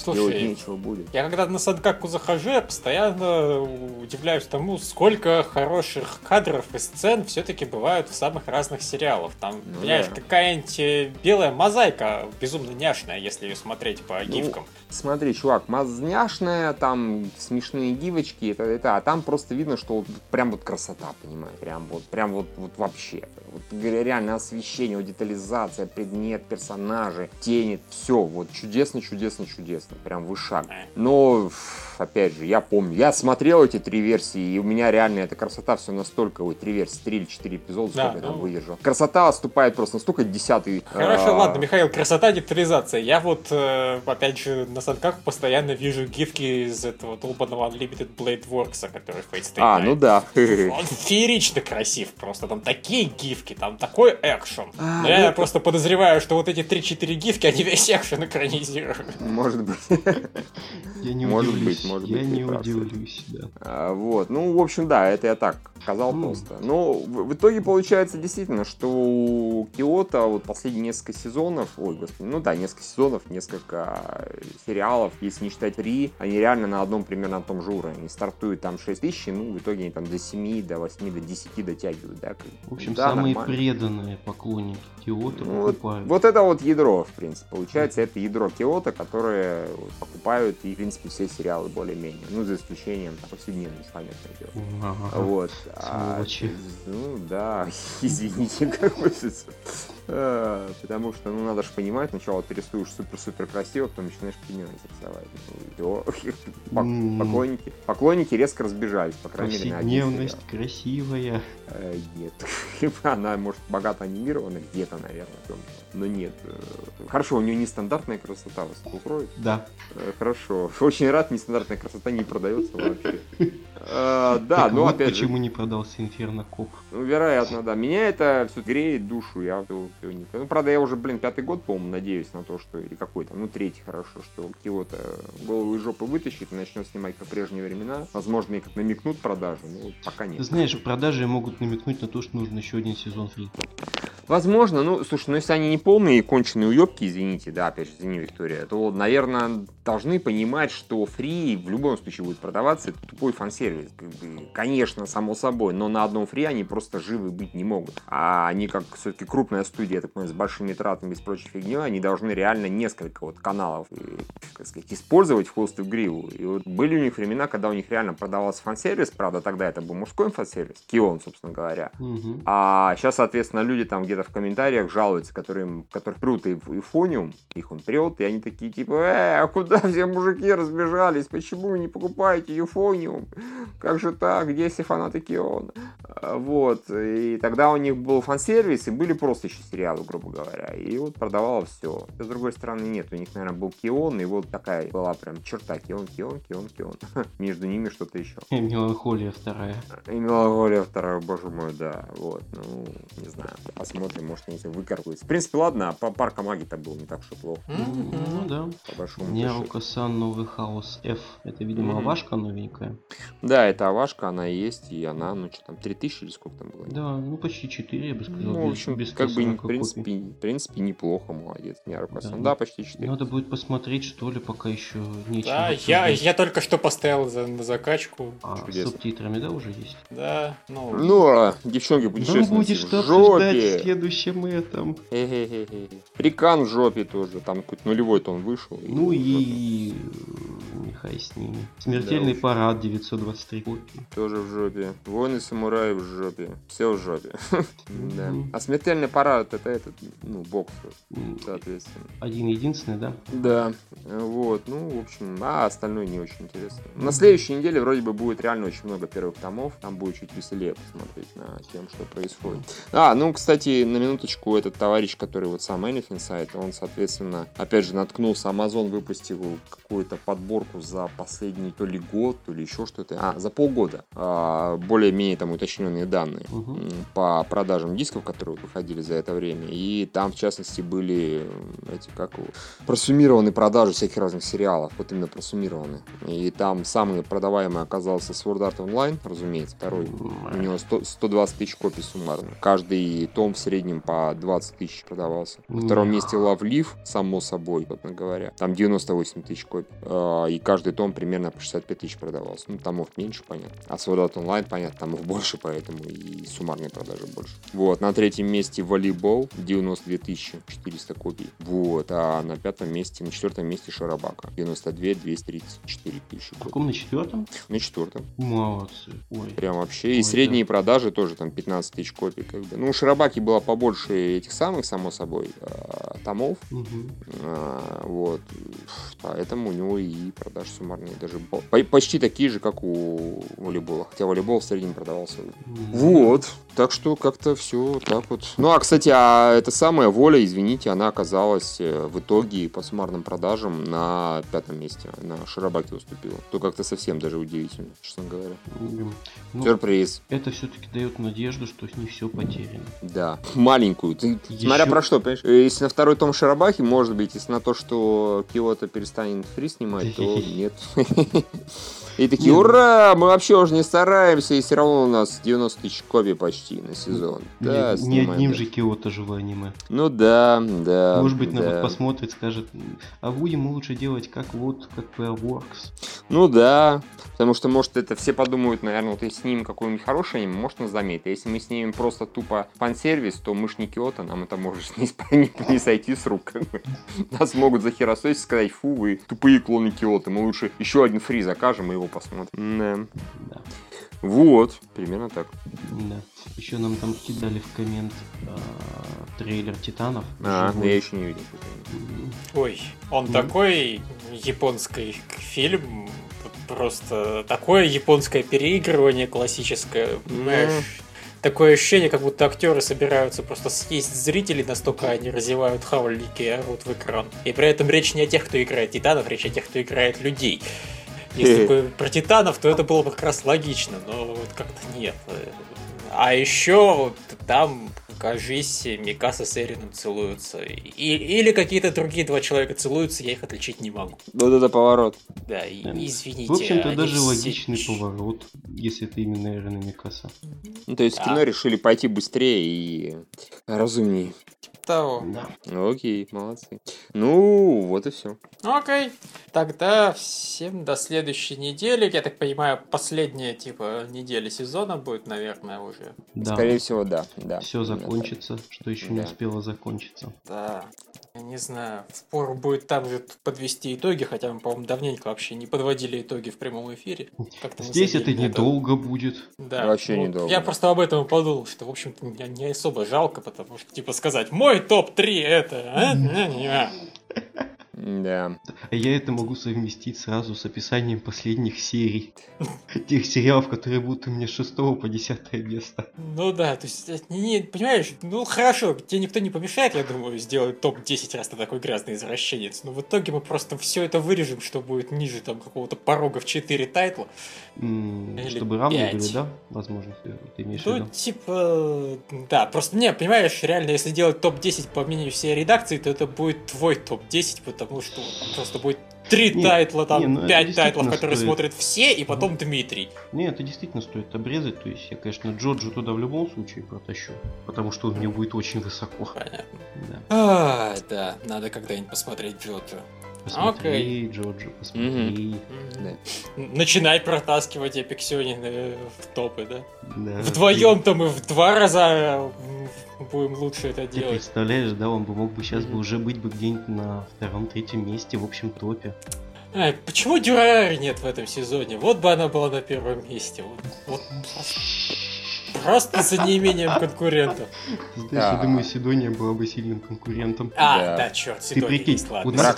70 Слушай, нечего будет. Я когда на Садкаку захожу, я постоянно удивляюсь тому, сколько хороших кадров и сцен все-таки бывают в самых разных сериалах. Там, ну, понимаешь, да. какая-нибудь э, белая мозаика безумно няшная, если ее смотреть по ну, гифкам. Смотри, чувак, мазняшная, там смешные гивочки, это, это, а там просто видно, что вот, прям вот красота, понимаешь, прям вот, прям вот, вот вообще. Вот, реально освещение, детализация, предмет, персонажи, тени, все, вот чудесно, чудесно, чудесно, прям вышаг. Но опять же, я помню, я смотрел эти три версии, и у меня реально эта красота все настолько, ой, три версии, три или четыре эпизода, да, сколько ну... я там ну. выдержал. Красота отступает просто настолько десятый. Хорошо, а... ладно, Михаил, красота, детализация. Я вот, э, опять же, на санках постоянно вижу гифки из этого долбанного Unlimited Blade Works, который Fate А, ну да. Он феерично красив просто, там такие гифки, там такой экшен. А, я это... просто подозреваю, что вот эти 3-4 гифки, они весь экшен экранизируют. Может быть. Я не Может быть, может я быть. Не удивлюсь, да. А, вот, ну, в общем, да, это я так сказал mm. просто. Но в, в итоге получается действительно, что у Киота вот последние несколько сезонов, ой, господи, ну да, несколько сезонов, несколько сериалов, если не считать три, они реально на одном примерно на том же уровне. Они стартуют там 6 тысяч, ну, в итоге они там до 7, до 8, до 10 дотягивают, да. В общем, да, самые нормально. преданные поклонники Киота ну, покупают. Вот, вот это вот ядро, в принципе. Получается, mm. это ядро Киота, которое покупают и, в принципе, все сериалы более-менее. Ну, за исключением там, повседневности, понятное дело. Ага. Вот. А, ну, да, извините, как бы... А, потому что, ну, надо же понимать, сначала ты рисуешь супер-супер красиво, потом начинаешь пенёнок рисовать. Ну, поклонники, поклонники резко разбежались, по крайней мере, на один красивая. Э, нет. Она, может, богато анимирована где-то, наверное, но нет. Э, хорошо, у нее нестандартная красота вас укроет? Да. Э, хорошо. Очень рад, нестандартная красота не продается вообще. Э, да, но опять же... почему не продался Инферно Коп? Ну, вероятно, да. Меня это все греет душу. Я не... Ну, правда, я уже, блин, пятый год, по-моему, надеюсь на то, что... Или какой-то, ну, третий, хорошо, что Киота голову из жопы вытащит и начнет снимать по прежние времена. Возможно, и как намекнут продажу, но пока нет. Ты знаешь, продажи могут намекнуть на то, что нужно еще один сезон фри. Возможно, ну, слушай, ну если они не полные конченые уебки, извините, да, опять же, извини, Виктория, то, наверное, должны понимать, что фри в любом случае будет продаваться, это тупой фан-сервис. Конечно, само собой, но на одном фри они просто живы быть не могут. А они, как все-таки крупная студия, я так понимаю, с большими тратами и с прочей фигней, они должны реально несколько вот каналов, как сказать, использовать в холст в гриву. И вот были у них времена, когда у них реально продавался фан-сервис, правда, тогда это был мужской фан-сервис, Кион, собственно говоря. Угу. А сейчас, соответственно, люди там где-то в комментариях жалуются, которые, которых прут и, и фониум, их он прет, и они такие типа, э, а куда все мужики разбежались? Почему вы не покупаете Юфониум? Как же так? Где все фанаты Киона? А, вот. И тогда у них был фан-сервис, и были просто еще сериалы, грубо говоря. И вот продавало все. С другой стороны, нет. У них, наверное, был Кион, и вот такая была прям черта. Кион, Кион, Кион, Кион. Между ними что-то еще. И Меланхолия вторая. И Меланхолия вторая, боже мой, да. Вот. Ну, не знаю. Посмотрим, может, они выкаркаются. В принципе, ладно, по парка маги-то был не так, что плохо. Ну, да. По большому Нерука-сан новый хаос F. Это, видимо, авашка новенькая. Да, это авашка, она есть, и она, ну, что там, 3000 или сколько там было? Да, ну, почти 4, я бы сказал. Ну, в общем, без, как бы, в принципе, в принципе, неплохо, молодец, Нерука-сан. Да, да, почти 4. Надо будет посмотреть, что ли, пока еще нечего. Да, я, я только что поставил за, на закачку. А, с субтитрами, да, уже есть? Да, ну... Ну, а, девчонки, путешественницы ну, будешь что обсуждать в следующем этом. Прикан в жопе тоже, там какой-то нулевой тон вышел. Ну и нехай с ними. Смертельный да, парад 923 копии. Тоже в жопе. Войны самураев в жопе. Все в жопе. Да. А смертельный парад это этот, ну, бокс, соответственно. Один единственный, да? Да. Вот. Ну, в общем, а остальное не очень интересно. На следующей неделе вроде бы будет реально очень много первых томов. Там будет чуть веселее посмотреть на тем, что происходит. А, ну, кстати, на минуточку этот товарищ, который вот сам Anything сайт, он, соответственно, опять же, наткнулся, Amazon выпустил какую-то подборку за последний то ли год, то ли еще что-то. А, за полгода. А, более-менее там уточненные данные угу. по продажам дисков, которые выходили за это время. И там, в частности, были эти, как просуммированы продажи всяких разных сериалов. Вот именно просуммированы. И там самый продаваемый оказался Sword Art Online, разумеется, второй. У него 100, 120 тысяч копий суммарно. Каждый том в среднем по 20 тысяч продавался. На втором месте Love Live, само собой, собственно говоря. Там 98 тысяч копий. А, и каждый том примерно по 65 тысяч продавался. Ну, томов меньше, понятно. А Sword Art Online, понятно, томов больше, поэтому и суммарные продажи больше. Вот. На третьем месте волейбол 92 тысячи 400 копий. Вот. А на пятом месте, на четвертом месте Шарабака 92 234 тысячи. В каком на четвертом? На четвертом. Молодцы. Ой. Прям вообще. Ой, и средние да. продажи тоже там 15 тысяч копий. Как бы. Ну, у Шарабаки было побольше этих самых, само собой, а, томов. Угу. А, вот. Поэтому у него и продажи суммарные даже почти такие же, как у волейбола. Хотя волейбол в среднем продавался. Вот. Так что как-то все так вот. Ну, а, кстати, а эта самая воля, извините, она оказалась э, в итоге по суммарным продажам на пятом месте. На Шарабаке уступила. То как-то совсем даже удивительно, честно говоря. Ну, Сюрприз. Это все-таки дает надежду, что не все потеряно. Да. Маленькую. Ты, Еще... Смотря про что, понимаешь? Э, если на второй том Шарабахи, может быть, если на то, что Киото перестанет фри снимать, то нет. И такие, ура, мы вообще уже не стараемся, и все равно у нас 90 тысяч копий почти на сезон. Да, не, не одним же Киото живое аниме. Ну да, да. Может быть, да. народ посмотрит, скажет, а будем лучше делать как вот, как Works. Ну да, потому что, может, это все подумают, наверное, вот если снимем какой-нибудь хороший аниме, может, нас заметит. А если мы снимем просто тупо фан-сервис, то мы ж не Киото, нам это может не, не, не сойти с рук. Нас могут захерососить и сказать, фу, вы тупые клоны Киото, мы лучше еще один фри закажем и его посмотрим. Да. да. Вот, примерно так. Да. Еще нам там кидали в коммент э, трейлер Титанов. А, я еще не видел. Ой, он mm такой японский фильм, просто такое японское переигрывание классическое, понимаешь? Mm такое ощущение, как будто актеры собираются просто съесть зрителей, настолько они разевают хавальники и орут в экран. И при этом речь не о тех, кто играет титанов, речь о тех, кто играет людей. Если бы про Титанов, то это было бы как раз логично, но вот как-то нет. А еще там кажись, Микаса с Эрином целуются. И, или какие-то другие два человека целуются, я их отличить не могу. Вот это поворот. Да, и, извините. В общем-то, даже все... логичный поворот, если это именно Эрин и Микаса. Ну, то есть да. кино решили пойти быстрее и разумнее того. Да. Ну, окей, молодцы. Ну, вот и все. Окей. Тогда всем до следующей недели. Я так понимаю, последняя, типа, неделя сезона будет, наверное, уже. Да. Скорее всего, да. да. Все закончится, что еще да. не успело закончиться. Да. Я не знаю, впору будет там же подвести итоги, хотя мы, по-моему, давненько вообще не подводили итоги в прямом эфире. Здесь это недолго это... будет. Да, вообще ну, недолго. Я просто об этом подумал, что, в общем-то, мне не особо жалко, потому что, типа, сказать, мой топ-3 это... А? Да. Я это могу совместить сразу с описанием последних серий. Тех сериалов, которые будут у меня с 6 по 10 место. Ну да, то есть, не, понимаешь, ну хорошо, тебе никто не помешает, я думаю, сделать топ-10 раз ты такой грязный извращенец. Но в итоге мы просто все это вырежем, что будет ниже там какого-то порога в 4 тайтла. Mm, чтобы равные были, да? Возможно, ты имеешь ну, в виду? Ну, типа, да, просто, не, понимаешь, реально, если делать топ-10 по мнению всей редакции, то это будет твой топ-10, потому потому что просто будет три не, тайтла, там, не, ну, пять тайтлов, которые стоит. смотрят все, и потом Дмитрий. Не, это действительно стоит обрезать. То есть я, конечно, Джоджу туда в любом случае протащу. Потому что он мне будет очень высоко. Понятно. Да, а, да надо когда-нибудь посмотреть Джоджо. Посмотри, okay. Джоджи, посмотри. Mm-hmm. Да. Начинай протаскивать epic сёнены в топы, да? Да. Вдвоем-то мы в два раза будем лучше это Ты делать. представляешь, да, он бы мог бы сейчас mm-hmm. бы уже быть бы где-нибудь на втором-третьем месте в общем топе. Ай, почему Дюрари нет в этом сезоне? Вот бы она была на первом месте. Вот, вот Просто за неимением конкурентов. Знаешь, я думаю, Сидония была бы сильным конкурентом. А, да, черт, Сидония Ты прикинь, у нас,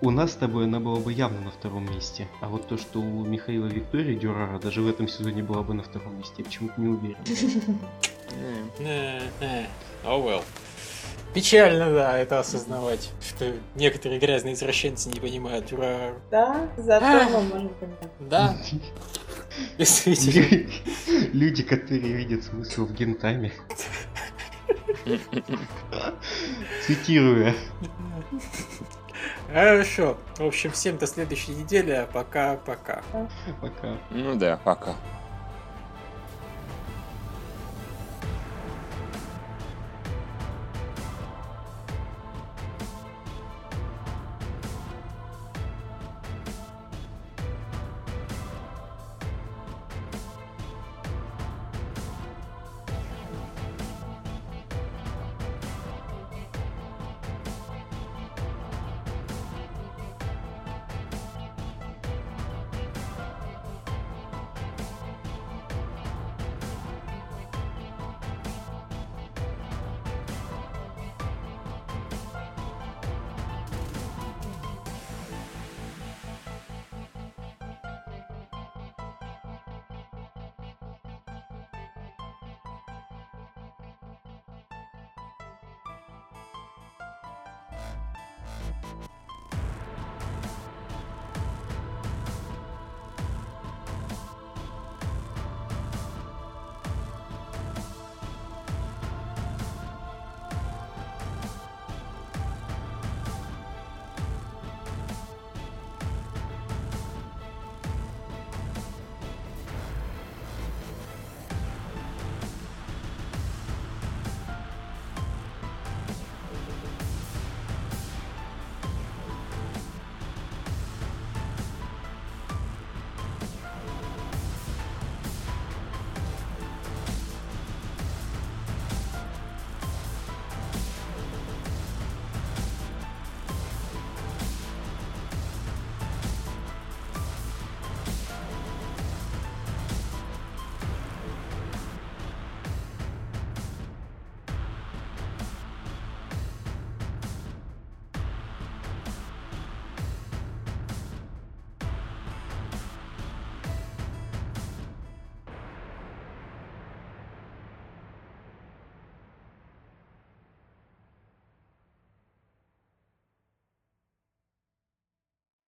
у нас с тобой она была бы явно на втором месте. А вот то, что у Михаила Виктории Дюрара даже в этом сезоне была бы на втором месте, я почему-то не уверен. Oh well. Печально, да, это осознавать, что некоторые грязные извращенцы не понимают Дюрару. Да, зато мы можем понять. Да. Действительно. Люди, которые видят смысл в гентаме. Цитируя. Хорошо. В общем, всем до следующей недели, а пока-пока. Пока. Ну да, пока.